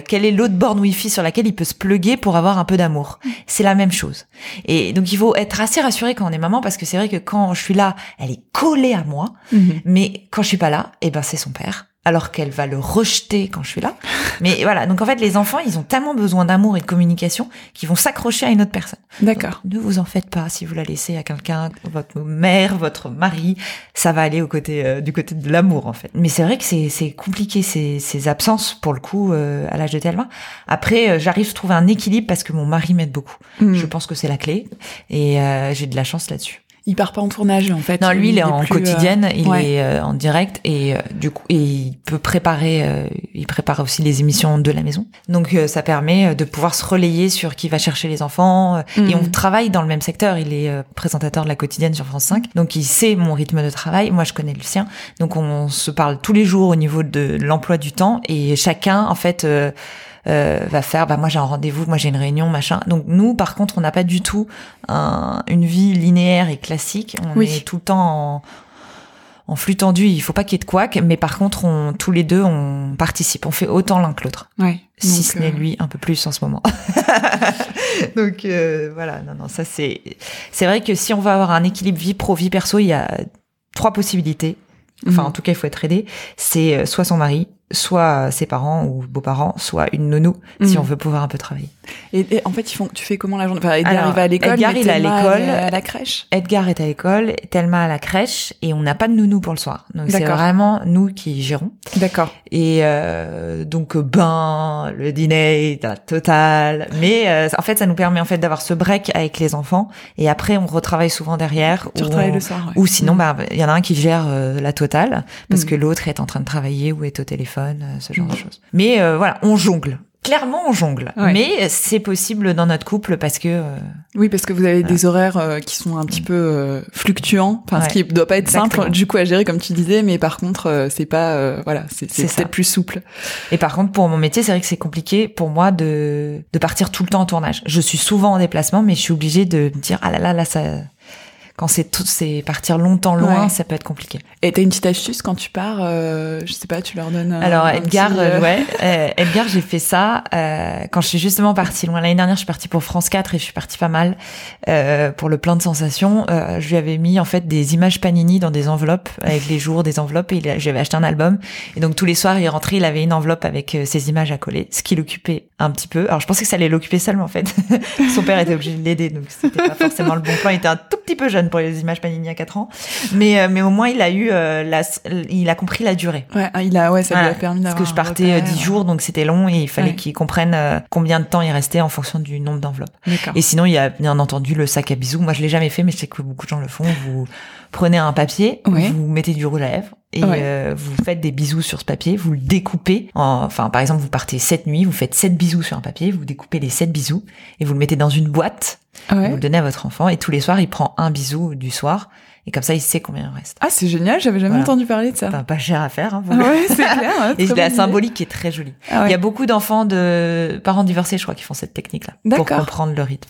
quelle est l'autre borne Wi-Fi sur laquelle il peut se pluguer pour avoir un peu d'amour. C'est la même chose. Et donc il faut être assez rassuré quand on est maman parce que c'est vrai que quand je suis là, elle est collée à moi, mhm. mais quand je suis pas là, eh ben c'est son père alors qu'elle va le rejeter quand je suis là. Mais voilà, donc en fait, les enfants, ils ont tellement besoin d'amour et de communication qu'ils vont s'accrocher à une autre personne. D'accord. Ne vous en faites pas si vous la laissez à quelqu'un, votre mère, votre mari, ça va aller au côté euh, du côté de l'amour en fait. Mais c'est vrai que c'est compliqué ces, ces absences pour le coup euh, à l'âge de Thelma. Après, euh, j'arrive à trouver un équilibre parce que mon mari m'aide beaucoup. Hmm. Je pense que c'est la clé et j'ai de la chance là-dessus il part pas en tournage en fait. Non, lui il, est, en quotidienne, euh, il est euh, en direct et euh, du coup il peut préparer, il prépare aussi les émissions de la maison. Donc ça permet de pouvoir se relayer sur qui va chercher les enfants et mm. on travaille dans le même secteur. Il est présentateur de la quotidienne sur France 5, donc il sait mon rythme de travail. Moi je connais le sien, donc on se parle tous les jours au niveau de l'emploi du temps et chacun en fait euh, va faire bah moi j'ai un rendez-vous, moi j'ai une réunion, machin. Donc nous par contre on n'a pas du tout une vie linéaire et classique. On est tout le temps en, en flux tendu. Il faut pas qu'il y ait de couac, mais par contre on tous les deux on participe, on fait autant l'un que l'autre. Ouais. Si ce n'est euh, lui un peu plus en ce moment. donc euh, voilà, non non ça c'est c'est vrai que si on va avoir un équilibre vie pro vie perso, il y a trois possibilités. Enfin, mhm. en tout cas, il faut être aidé. C'est soit son mari, soit ses parents ou beaux-parents, soit une nounou, si mm. on veut pouvoir un peu travailler. Et, en fait, ils font, tu fais comment la journée? Enfin, Edgar va à l'école, Edgar il est à l'école, à la crèche. Edgar est à l'école, Thelma à la crèche, et on n'a pas de nounou pour le soir. Donc c'est vraiment nous qui gérons. D'accord. Et euh, donc ben le dîner, la totale. Mais euh, en fait, ça nous permet en fait d'avoir ce break avec les enfants, et après on retravaille souvent derrière. Tu retravailles le soir. Ou sinon, mm. bah il y en a un qui gère euh, la totale parce mm. que l'autre est en train de travailler ou est au téléphone, euh, ce genre de choses. Mais euh, voilà, on jongle clairement on jongle, Ouais. mais c'est possible dans notre couple parce que euh, Oui, parce que vous avez des horaires euh, qui sont un petit peu euh, fluctuants, enfin, ce Ouais. qui doit pas être Exactement. simple du coup à gérer comme tu disais, mais par contre c'est pas voilà, c'est peut-être plus souple. Et par contre, pour mon métier, c'est vrai que c'est compliqué pour moi de, de partir tout le temps en tournage. Je suis souvent en déplacement, mais je suis obligée de me dire, ah là là, là, ça, quand c'est tout, c'est partir longtemps loin, Ouais. ça peut être compliqué. Et t'as une petite astuce quand tu pars, euh, je sais pas, tu leur donnes. un- Alors, un Edgar, petit, euh, euh, ouais, euh, Edgar, j'ai fait ça, euh, quand je suis justement partie loin. L'année dernière, je suis partie pour France 4 et je suis partie pas mal, euh, pour le plein de sensations. Euh, je lui avais mis, en fait, des images Panini dans des enveloppes, avec les jours des enveloppes, et j'avais acheté un album. Et donc, tous les soirs, il rentrait, il avait une enveloppe avec ses images à coller, ce qui l'occupait un petit peu. Alors, je pensais que ça allait l'occuper seul, mais en fait, son père était obligé de l'aider, donc c'était pas forcément le bon plan. Il était un tout petit peu jeune pour les images Panini à 4 ans. Mais, euh, mais au moins, il a eu, euh, la, il a compris la durée. Ouais, ah, il a ouais, ça Voilà, lui a permis Parce que je partais euh, repère. 10 jours, donc c'était long et il fallait Ouais. comprennent euh, combien de temps il restait en fonction du nombre d'enveloppes. Et sinon, il y a bien entendu le sac à bisous. Moi, je l'ai jamais fait, mais je sais que beaucoup de gens le font. Vous prenez un papier, Ouais. vous mettez du rouge à lèvres et euh, vous faites des bisous sur ce papier. Vous le découpez. En, enfin, par exemple, vous partez sept nuits, vous faites sept bisous sur un papier, vous découpez les sept bisous et vous le mettez dans une boîte. Vous le donnez à votre enfant et tous les soirs, il prend un bisou du soir et comme ça, il sait combien il reste. Ah, c'est génial, j'avais jamais Voilà. entendu parler de ça. Enfin, pas cher à faire. Hein, Ah ouais, c'est clair. ouais, Et la symbolique est très jolie. Ah ouais. Il y a beaucoup d'enfants de parents divorcés, je crois, qui font cette technique-là pour comprendre le rythme.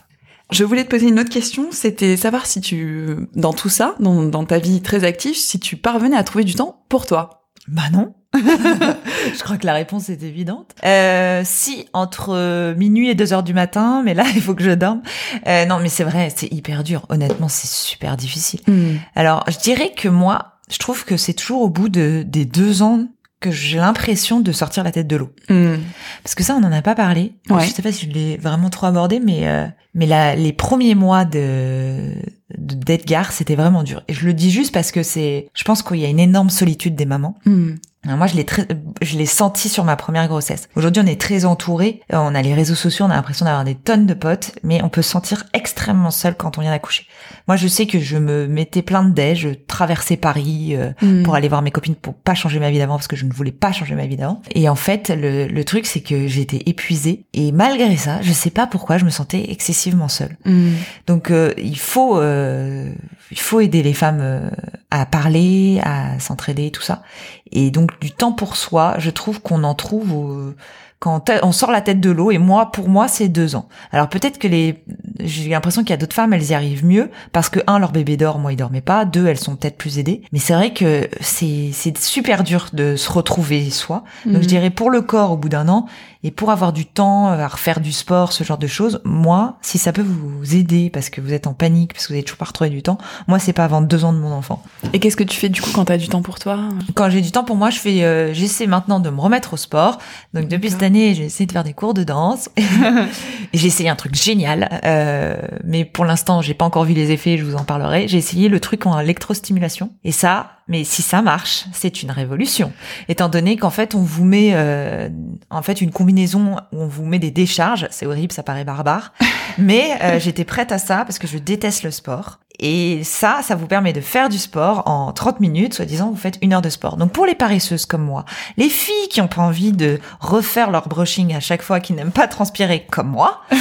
Je voulais te poser une autre question, c'était savoir si tu, dans tout ça, dans, dans ta vie très active, si tu parvenais à trouver du temps pour toi. Bah non. je crois que la réponse est évidente. Euh, si entre euh, minuit et 2 heures du matin, mais là il faut que je dorme. Euh, non, mais c'est vrai, c'est hyper dur. Honnêtement, c'est super difficile. Alors, je dirais que moi, je trouve que c'est toujours au bout de, des deux ans que j'ai l'impression de sortir la tête de l'eau. Hmm. Parce que ça, on n'en a pas parlé. Ouais. Je sais pas si je l'ai vraiment trop abordé, mais euh, mais la, les premiers mois de- d'Edgar, c'était vraiment dur. Et je le dis juste parce que c'est, je pense qu'il y a une énorme solitude des mamans. Hmm. Alors moi, je l'ai très, je l'ai senti sur ma première grossesse. Aujourd'hui, on est très entouré. On a les réseaux sociaux, on a l'impression d'avoir des tonnes de potes, mais on peut se sentir extrêmement seul quand on vient d'accoucher. Moi, je sais que je me mettais plein de dés, je traversais Paris euh, Hmm. pour aller voir mes copines pour pas changer ma vie d'avant parce que je ne voulais pas changer ma vie d'avant. Et en fait, le, le truc, c'est que j'étais épuisée et malgré ça, je sais pas pourquoi, je me sentais excessivement seule. Hmm. Donc, euh, il faut, euh, il faut aider les femmes euh, à parler, à s'entraider, tout ça. Et donc, du temps pour soi, je trouve qu'on en trouve euh, quand on sort la tête de l'eau. Et moi, pour moi, c'est deux ans. Alors peut-être que les, j'ai l'impression qu'il y a d'autres femmes, elles y arrivent mieux parce que un, leur bébé dort, moi, il dormait pas. Deux, elles sont peut-être plus aidées. Mais c'est vrai que c'est c'est super dur de se retrouver soi. Donc Hmm. je dirais pour le corps au bout d'un an et pour avoir du temps euh, à refaire du sport, ce genre de choses, moi, si ça peut vous aider parce que vous êtes en panique, parce que vous avez toujours pas retrouvé du temps, moi c'est pas avant deux ans de mon enfant. Et qu'est-ce que tu fais du coup quand t'as du temps pour toi? Quand j'ai du temps pour moi, je fais, euh, j'essaie maintenant de me remettre au sport. Donc depuis cette année, j'ai essayé de faire des cours de danse. J'ai essayé un truc génial, euh, mais pour l'instant, j'ai pas encore vu les effets. Je vous en parlerai. J'ai essayé le truc en électrostimulation et ça. Mais si ça marche, c'est une révolution. Étant donné qu'en fait, on vous met euh, en fait une combinaison où on vous met des décharges. C'est horrible, ça paraît barbare, mais euh, j'étais prête à ça parce que je déteste le sport. Et ça, ça vous permet de faire du sport en 30 minutes, soi-disant, vous faites une heure de sport. Donc pour les paresseuses comme moi, les filles qui ont pas envie de refaire leur brushing à chaque fois, qui n'aiment pas transpirer comme moi,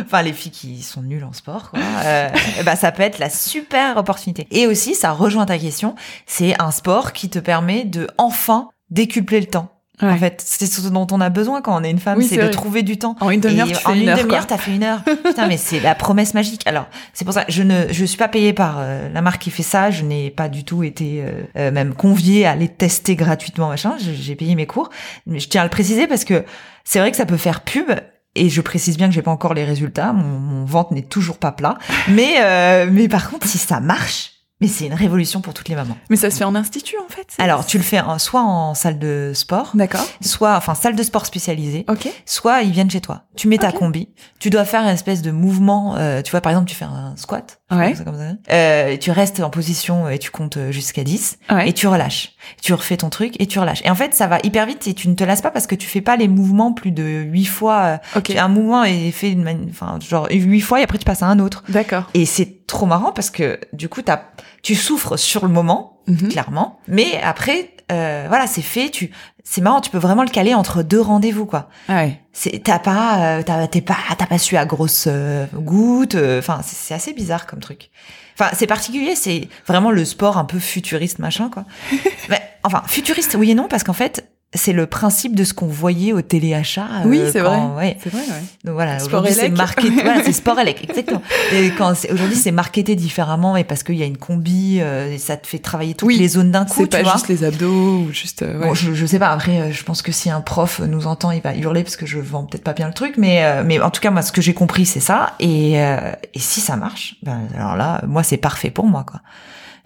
enfin les filles qui sont nulles en sport, quoi, euh, bah ça peut être la super opportunité. Et aussi, ça rejoint ta question, c'est un sport qui te permet de enfin décupler le temps. En fait, c'est ce dont on a besoin quand on est une femme, Oui, c'est de vrai. trouver du temps. En une demi-heure, tu en une une heure, demi-heure, t'as fait une heure. Putain, mais c'est la promesse magique. Alors, c'est pour ça, je ne, je suis pas payée par euh, la marque qui fait ça. Je n'ai pas du tout été euh, euh, même conviée à les tester gratuitement, machin. J'ai payé mes cours. Mais je tiens à le préciser parce que c'est vrai que ça peut faire pub. Et je précise bien que j'ai pas encore les résultats. Mon, mon ventre n'est toujours pas plat. Mais, euh, mais par contre, si ça marche, mais c'est une révolution pour toutes les mamans. Mais ça se fait en institut fait Alors, tu le fais en- soit en salle de sport, D'accord. soit, enfin, salle de sport spécialisée Ok. soit ils viennent chez toi. Tu mets ta combi, tu dois faire une espèce de mouvement. euh, tu vois, par exemple, tu fais un squat. Ouais. comme ça, comme ça. Euh, tu restes en position et tu comptes jusqu'à 10 Ouais. et tu relâches. Tu refais ton truc et tu relâches. Et en fait, ça va hyper vite et tu ne te lasses pas parce que tu fais pas les mouvements plus de 8 fois. euh, Ok. Un mouvement est fait une mani- enfin, genre 8 fois et après tu passes à un autre. D'accord. Et c'est trop marrant parce que du coup, t'as, tu souffres sur le moment, Mhm. clairement. Mais après, euh, voilà, c'est fait. Tu, c'est marrant, tu peux vraiment le caler entre deux rendez-vous, quoi. Ah ouais. C'est, t'as pas, euh, t'as, t'es pas, t'as pas su à grosse euh, goutte. euh, Enfin, c'est, c'est assez bizarre comme truc. Enfin, c'est particulier. C'est vraiment le sport un peu futuriste, machin, quoi. Mais, enfin, futuriste, oui et non, parce qu'en fait, c'est le principe de ce qu'on voyait au téléachat. euh, Oui, c'est vrai. ouais. C'est vrai, ouais. Donc voilà, aujourd'hui c'est marketé, voilà, c'est sport élec, exactement. Et quand aujourd'hui c'est marketé différemment et parce qu'il y a une combi, euh, et ça te fait travailler toutes Oui, les zones d'un coup, C'est pas vois. juste les abdos ou juste. euh, ouais. Bon, je, je sais pas. Après, euh, je pense que si un prof nous entend, il va hurler parce que je vends peut-être pas bien le truc. Mais, euh, mais en tout cas, moi, ce que j'ai compris, c'est ça. Et, euh, et si ça marche, ben alors là, moi, c'est parfait pour moi, quoi.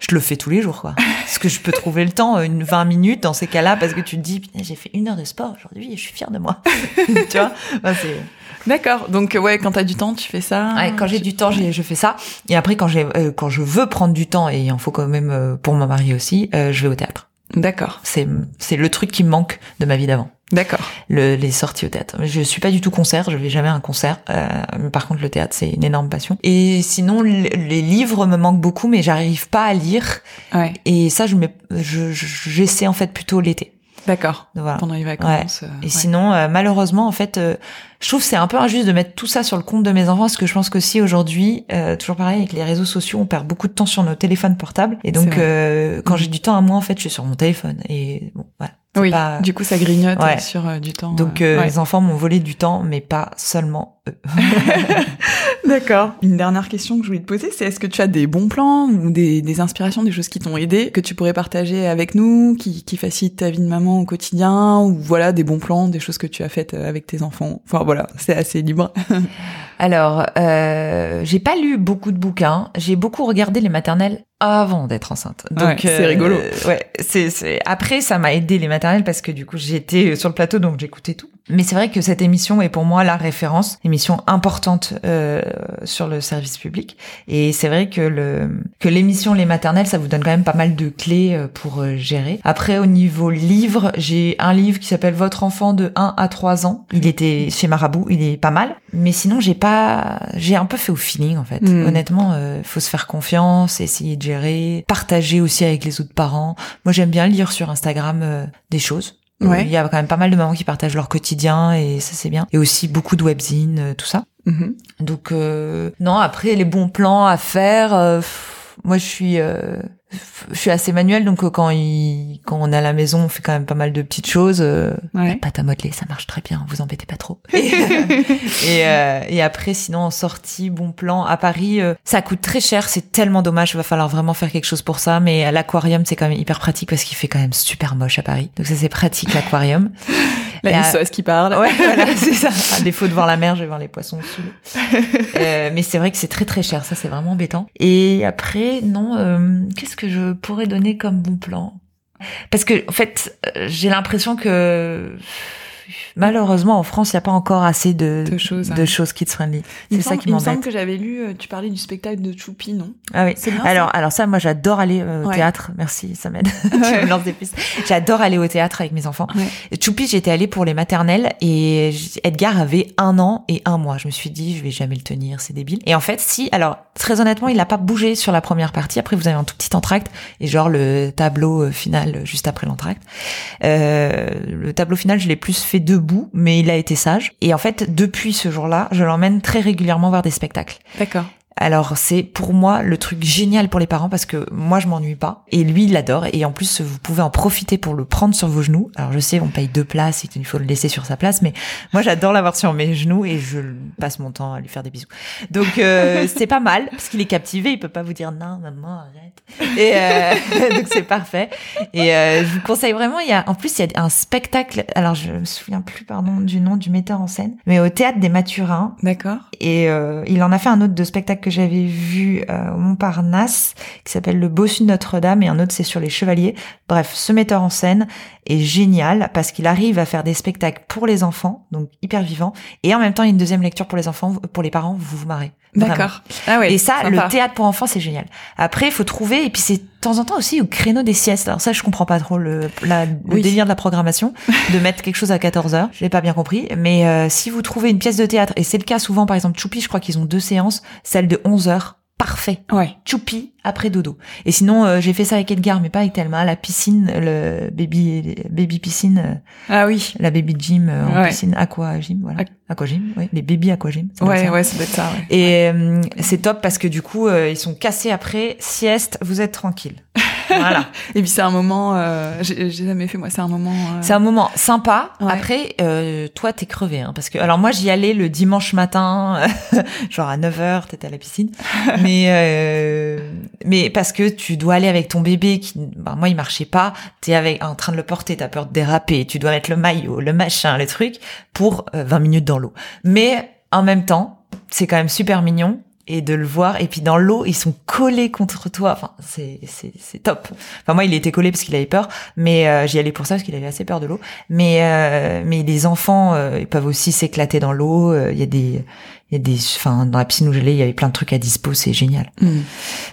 Je le fais tous les jours, quoi. Parce que je peux trouver le temps, une 20 minutes dans ces cas-là, parce que tu te dis, j'ai fait une heure de sport aujourd'hui et je suis fière de moi. tu vois? Ben, c'est... D'accord. Donc ouais, quand t'as du temps, tu fais ça. Ouais, quand j'ai du temps, j'ai- je fais ça. Et après, quand j'ai, euh, quand je veux prendre du temps, et il en faut quand même euh, pour mon mari aussi, euh, je vais au théâtre. D'accord. C'est, c'est le truc qui me manque de ma vie d'avant. D'accord. le, les sorties au théâtre. Je suis pas du tout concert, je vais jamais à un concert. Euh, mais par contre, le théâtre, c'est une énorme passion. Et sinon, les livres me manquent beaucoup, mais j'arrive pas à lire. Ouais. Et ça, je mets- je- j'essaie en fait plutôt l'été. D'accord. Voilà. Pendant les vacances. euh, Et ouais. sinon, euh, malheureusement, en fait, euh, je trouve que c'est un peu injuste de mettre tout ça sur le compte de mes enfants, parce que je pense qu'aussi aujourd'hui, euh, toujours pareil avec les réseaux sociaux, on perd beaucoup de temps sur nos téléphones portables. Et donc, euh, quand Mhm. j'ai du temps à moi, en fait, je suis sur mon téléphone. Et bon, voilà. Oui. pas- Du coup, ça grignote Ouais. euh, sur euh, du temps. Donc, euh, ouais. les enfants m'ont volé du temps, mais pas seulement D'accord. Une dernière question que je voulais te poser, c'est est-ce que tu as des bons plans ou des, des inspirations, des choses qui t'ont aidé, que tu pourrais partager avec nous, qui, qui facilitent ta vie de maman au quotidien, ou voilà, des bons plans, des choses que tu as faites euh, avec tes enfants? Enfin voilà, c'est assez libre. Alors, euh, j'ai pas lu beaucoup de bouquins. J'ai beaucoup regardé les maternelles avant d'être enceinte. Donc Ouais, c'est rigolo. Ouais, c'est c'est. Après, ça m'a aidé les maternelles parce que du coup, j'étais sur le plateau, donc j'écoutais tout. Mais c'est vrai que cette émission est pour moi la référence, émission importante euh, sur le service public. Et c'est vrai que le que l'émission Les maternelles, ça vous donne quand même pas mal de clés euh, pour euh, gérer. Après, au niveau livre, j'ai un livre qui s'appelle Votre enfant de 1 à 3 ans. Il était chez Marabout, il est pas mal. Mais sinon, j'ai pas, j'ai un peu fait au feeling en fait. Mm. Honnêtement, euh, faut se faire confiance, essayer de gérer, partager aussi avec les autres parents. Moi, j'aime bien lire sur Instagram euh, des choses. Ouais. Il y a quand même pas mal de mamans qui partagent leur quotidien et ça c'est bien. Et aussi beaucoup de webzines, euh, tout ça. Mhm. Donc euh, non, après les bons plans à faire, euh, pff, moi je suis euh, je suis assez manuel donc euh, quand il quand on est à la maison, on fait quand même pas mal de petites choses. Euh, Ouais. pâte à modeler, ça marche très bien, vous embêtez pas trop. Et, et, euh, et après, sinon, en sortie, bon plan, à Paris, euh, ça coûte très cher, c'est tellement dommage, il va falloir vraiment faire quelque chose pour ça, mais à l'aquarium, c'est quand même hyper pratique parce qu'il fait quand même super moche à Paris. Donc ça, c'est pratique, l'aquarium. La histoire qui parle. Ouais, voilà, c'est ça. À défaut de voir la mer, je vais voir les poissons sous l'eau. Euh, mais c'est vrai que c'est très très cher, ça c'est vraiment embêtant. Et après, non, euh, qu'est-ce que je pourrais donner comme bon plan? Parce que en fait, euh, j'ai l'impression que malheureusement en France, il n'y a pas encore assez de, De choses, de hein. choses kids friendly. Il me C'est ça qui Il me semble m'embête. que j'avais lu, euh, tu parlais du spectacle de Choupi, non? Ah oui. C'est bien Alors, alors ça, moi, j'adore aller euh, au Ouais. théâtre. Merci, ça m'aide. tu Ouais. me lances des pistes. J'adore aller au théâtre avec mes enfants. Ouais. Choupi, j'étais allée pour les maternelles et Edgar avait un an et un mois. Je me suis dit, je vais jamais le tenir, c'est débile. Et en fait, si, alors, très honnêtement, il n'a pas bougé sur la première partie. Après, vous avez un tout petit entracte et genre le tableau euh, final juste après l'entracte. Euh, le tableau final, je l'ai plus fait debout, mais il a été sage. Et en fait, depuis ce jour-là, je l'emmène très régulièrement voir des spectacles. D'accord. Alors c'est pour moi le truc génial pour les parents parce que moi je m'ennuie pas et lui il l'adore et en plus vous pouvez en profiter pour le prendre sur vos genoux. Alors je sais on paye deux places et il faut le laisser sur sa place mais moi j'adore l'avoir sur mes genoux et je passe mon temps à lui faire des bisous. Donc euh, c'est pas mal parce qu'il est captivé, il peut pas vous dire non maman arrête. Et euh, donc c'est parfait. Et euh, je vous conseille vraiment il y a en plus il y a un spectacle alors je me souviens plus pardon du nom du metteur en scène mais au théâtre des Mathurins D'accord. et euh, il en a fait un autre de spectacle que j'avais vu euh, au Montparnasse, qui s'appelle Le Bossu de Notre-Dame, et un autre c'est sur les chevaliers. Bref, ce metteur en scène est génial parce qu'il arrive à faire des spectacles pour les enfants, donc hyper vivant, et en même temps une deuxième lecture pour les enfants, pour les parents, vous vous marrez. D'accord. Ah ouais. Et ça, sympa. le théâtre pour enfants, c'est génial. Après, il faut trouver, et puis c'est de temps en temps aussi au créneau des siestes. Alors ça, je comprends pas trop le, la, le Oui. délire de la programmation, de mettre quelque chose à 14 heures. Je l'ai pas bien compris. Mais euh, si vous trouvez une pièce de théâtre, et c'est le cas souvent, par exemple, Choupi, je crois qu'ils ont deux séances, celle de 11 heures parfait. Ouais. Choupi après dodo. Et sinon, euh, j'ai fait ça avec Edgar, mais pas avec Thelma. La piscine, le baby, baby piscine, euh, Ah oui. la baby gym euh, en Ouais. piscine, aqua gym, voilà. Aqu- Aqua gym, oui. Les baby aqua gym. ça Ouais, ouais, ça doit être ça, ouais. Et euh, c'est top parce que du coup, euh, ils sont cassés après. Sieste, vous êtes tranquille. Voilà. Et puis c'est un moment, euh, j'ai jamais fait moi, c'est un moment. euh, C'est un moment sympa. Ouais. Après, euh, toi, t'es crevé, hein, parce que alors moi, j'y allais le dimanche matin, genre à 9 h t'étais à la piscine, mais euh, mais parce que tu dois aller avec ton bébé qui, bah, moi, il marchait pas. T'es avec en train de le porter, t'as peur de déraper, tu dois mettre le maillot, le machin, le truc pour euh, 20 minutes dans l'eau. Mais en même temps, c'est quand même super mignon. Et de le voir, et puis dans l'eau, ils sont collés contre toi. Enfin, c'est c'est c'est top. Enfin moi, il était collé parce qu'il avait peur, mais euh, j'y allais pour ça parce qu'il avait assez peur de l'eau. Mais euh, mais les enfants, euh, ils peuvent aussi s'éclater dans l'eau. Euh, Il y a des il y a des enfin dans la piscine où j'allais, il y avait plein de trucs à dispo, c'est génial. hmm.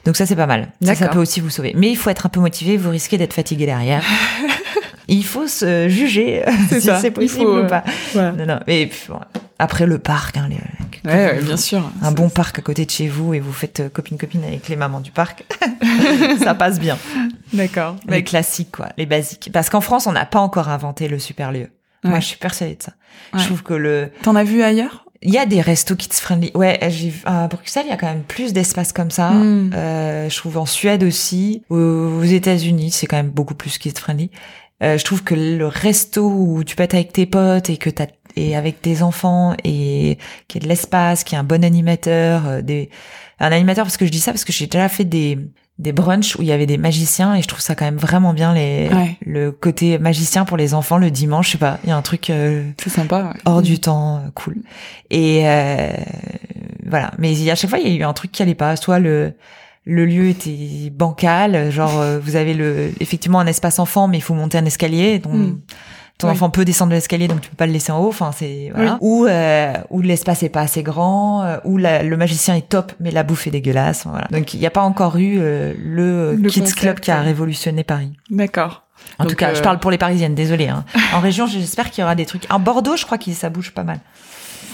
Donc ça c'est pas mal. Ça, ça peut aussi vous sauver. Mais il faut être un peu motivé, vous risquez d'être fatigué derrière. il faut se juger si c'est possible faut, ou euh, pas. Non non, mais bon, après le parc hein, les- Ouais, ouais, bien sûr. un bon parc à côté de chez vous et vous faites euh, copine copine avec les mamans du parc. ça passe bien. D'accord. Les classiques, quoi, les basiques. Parce qu'en France, on n'a pas encore inventé le super lieu. Moi, je suis persuadée de ça. Je trouve que le, T'en as vu ailleurs? Il y a des restos kids friendly. Ouais, j'ai à Bruxelles, il y a quand même plus d'espace comme ça. Mm. Euh, je trouve en Suède aussi, aux, aux États-Unis, c'est quand même beaucoup plus kids friendly. Euh, je trouve que le resto où tu peux être avec tes potes et que t'as et avec tes enfants et qu'il y ait de l'espace, qu'il y ait un bon animateur, euh, des un animateur parce que je dis ça parce que j'ai déjà fait des des brunchs où il y avait des magiciens et je trouve ça quand même vraiment bien les Ouais. le côté magicien pour les enfants le dimanche, je sais pas, il y a un truc euh, C'est sympa. Ouais. hors du temps, euh, cool. Et euh, voilà. Mais à chaque fois, il y a eu un truc qui allait pas. Soit le le lieu était bancal, genre euh, vous avez le effectivement un espace enfant, mais il faut monter un escalier, donc Mm. ton Oui. enfant peut descendre de l'escalier, donc tu peux pas le laisser en haut. Enfin, c'est voilà. Ou euh, ou l'espace est pas assez grand, euh, ou le magicien est top, mais la bouffe est dégueulasse. Voilà. Donc il n'y a pas encore eu euh, le, Le Kids concept, Club qui a ouais. révolutionné Paris. D'accord. En Donc, tout cas, euh, je parle pour les Parisiennes, désolé. Hein. En région, j'espère qu'il y aura des trucs. En Bordeaux, je crois que ça bouge pas mal.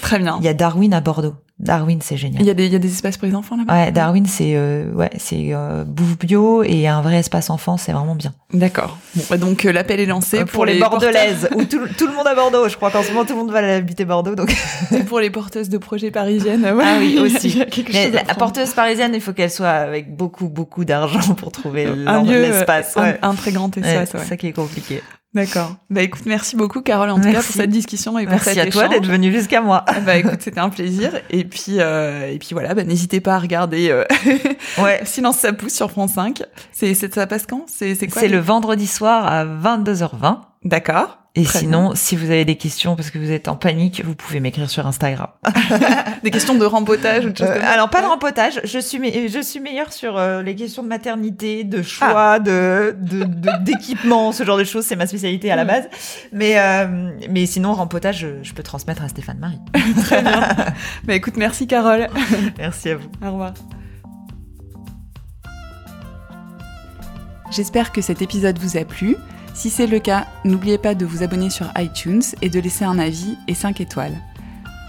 Très bien. Il y a Darwin à Bordeaux. Darwin, c'est génial. Il y a des, il y a des espaces pour les enfants là-bas? Ouais, Darwin, c'est euh, ouais, c'est euh, bouffe bio et un vrai espace enfant, c'est vraiment bien. D'accord. Bon, bah donc euh, l'appel est lancé Euh, pour, les bordelaises ou tout, tout le monde à Bordeaux. Je crois qu'en ce moment tout le monde va habiter Bordeaux. Donc porteurs- pour les porteuses de projets parisiennes. ouais. ah oui aussi. Mais la porteuse parisienne, il faut qu'elle soit avec beaucoup beaucoup d'argent pour trouver un lieu, l'espace. un, Ouais. un très grand Ouais, espace. c'est ouais. ça qui est compliqué. D'accord. Bah écoute, merci beaucoup Carole en tout cas Merci. pour cette discussion et pour Merci cet à toi échange. d'être venu jusqu'à moi. Ah Bah écoute, c'était un plaisir. Et puis euh, et puis voilà, bah, n'hésitez pas à regarder euh, Ouais. Silence ça pousse sur France 5. C'est ça passe quand? C'est c'est quoi C'est le vendredi soir à 22h20. D'accord. Et Très sinon, si vous avez des questions parce que vous êtes en panique, vous pouvez m'écrire sur Instagram. Des questions de rempotage ou de choses Euh, comme ça alors pas de rempotage, je suis me- je suis meilleure sur euh, les questions de maternité, de choix, de de- de- d'équipement, ce genre de choses, c'est ma spécialité à la Mm. base. Mais euh, mais sinon rempotage, je, je peux transmettre à Stéphane Marie. Bah écoute, merci Carole. Merci à vous. Au revoir. J'espère que cet épisode vous a plu. Si c'est le cas, n'oubliez pas de vous abonner sur iTunes et de laisser un avis et 5 étoiles.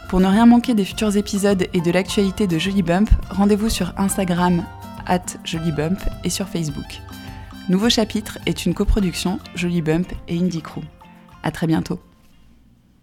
Pour ne rien manquer des futurs épisodes et de l'actualité de Jolly Bump, rendez-vous sur Instagram at Jolybump et sur Facebook. Nouveau chapitre est une coproduction Jolly Bump et Indie Crew. À très bientôt.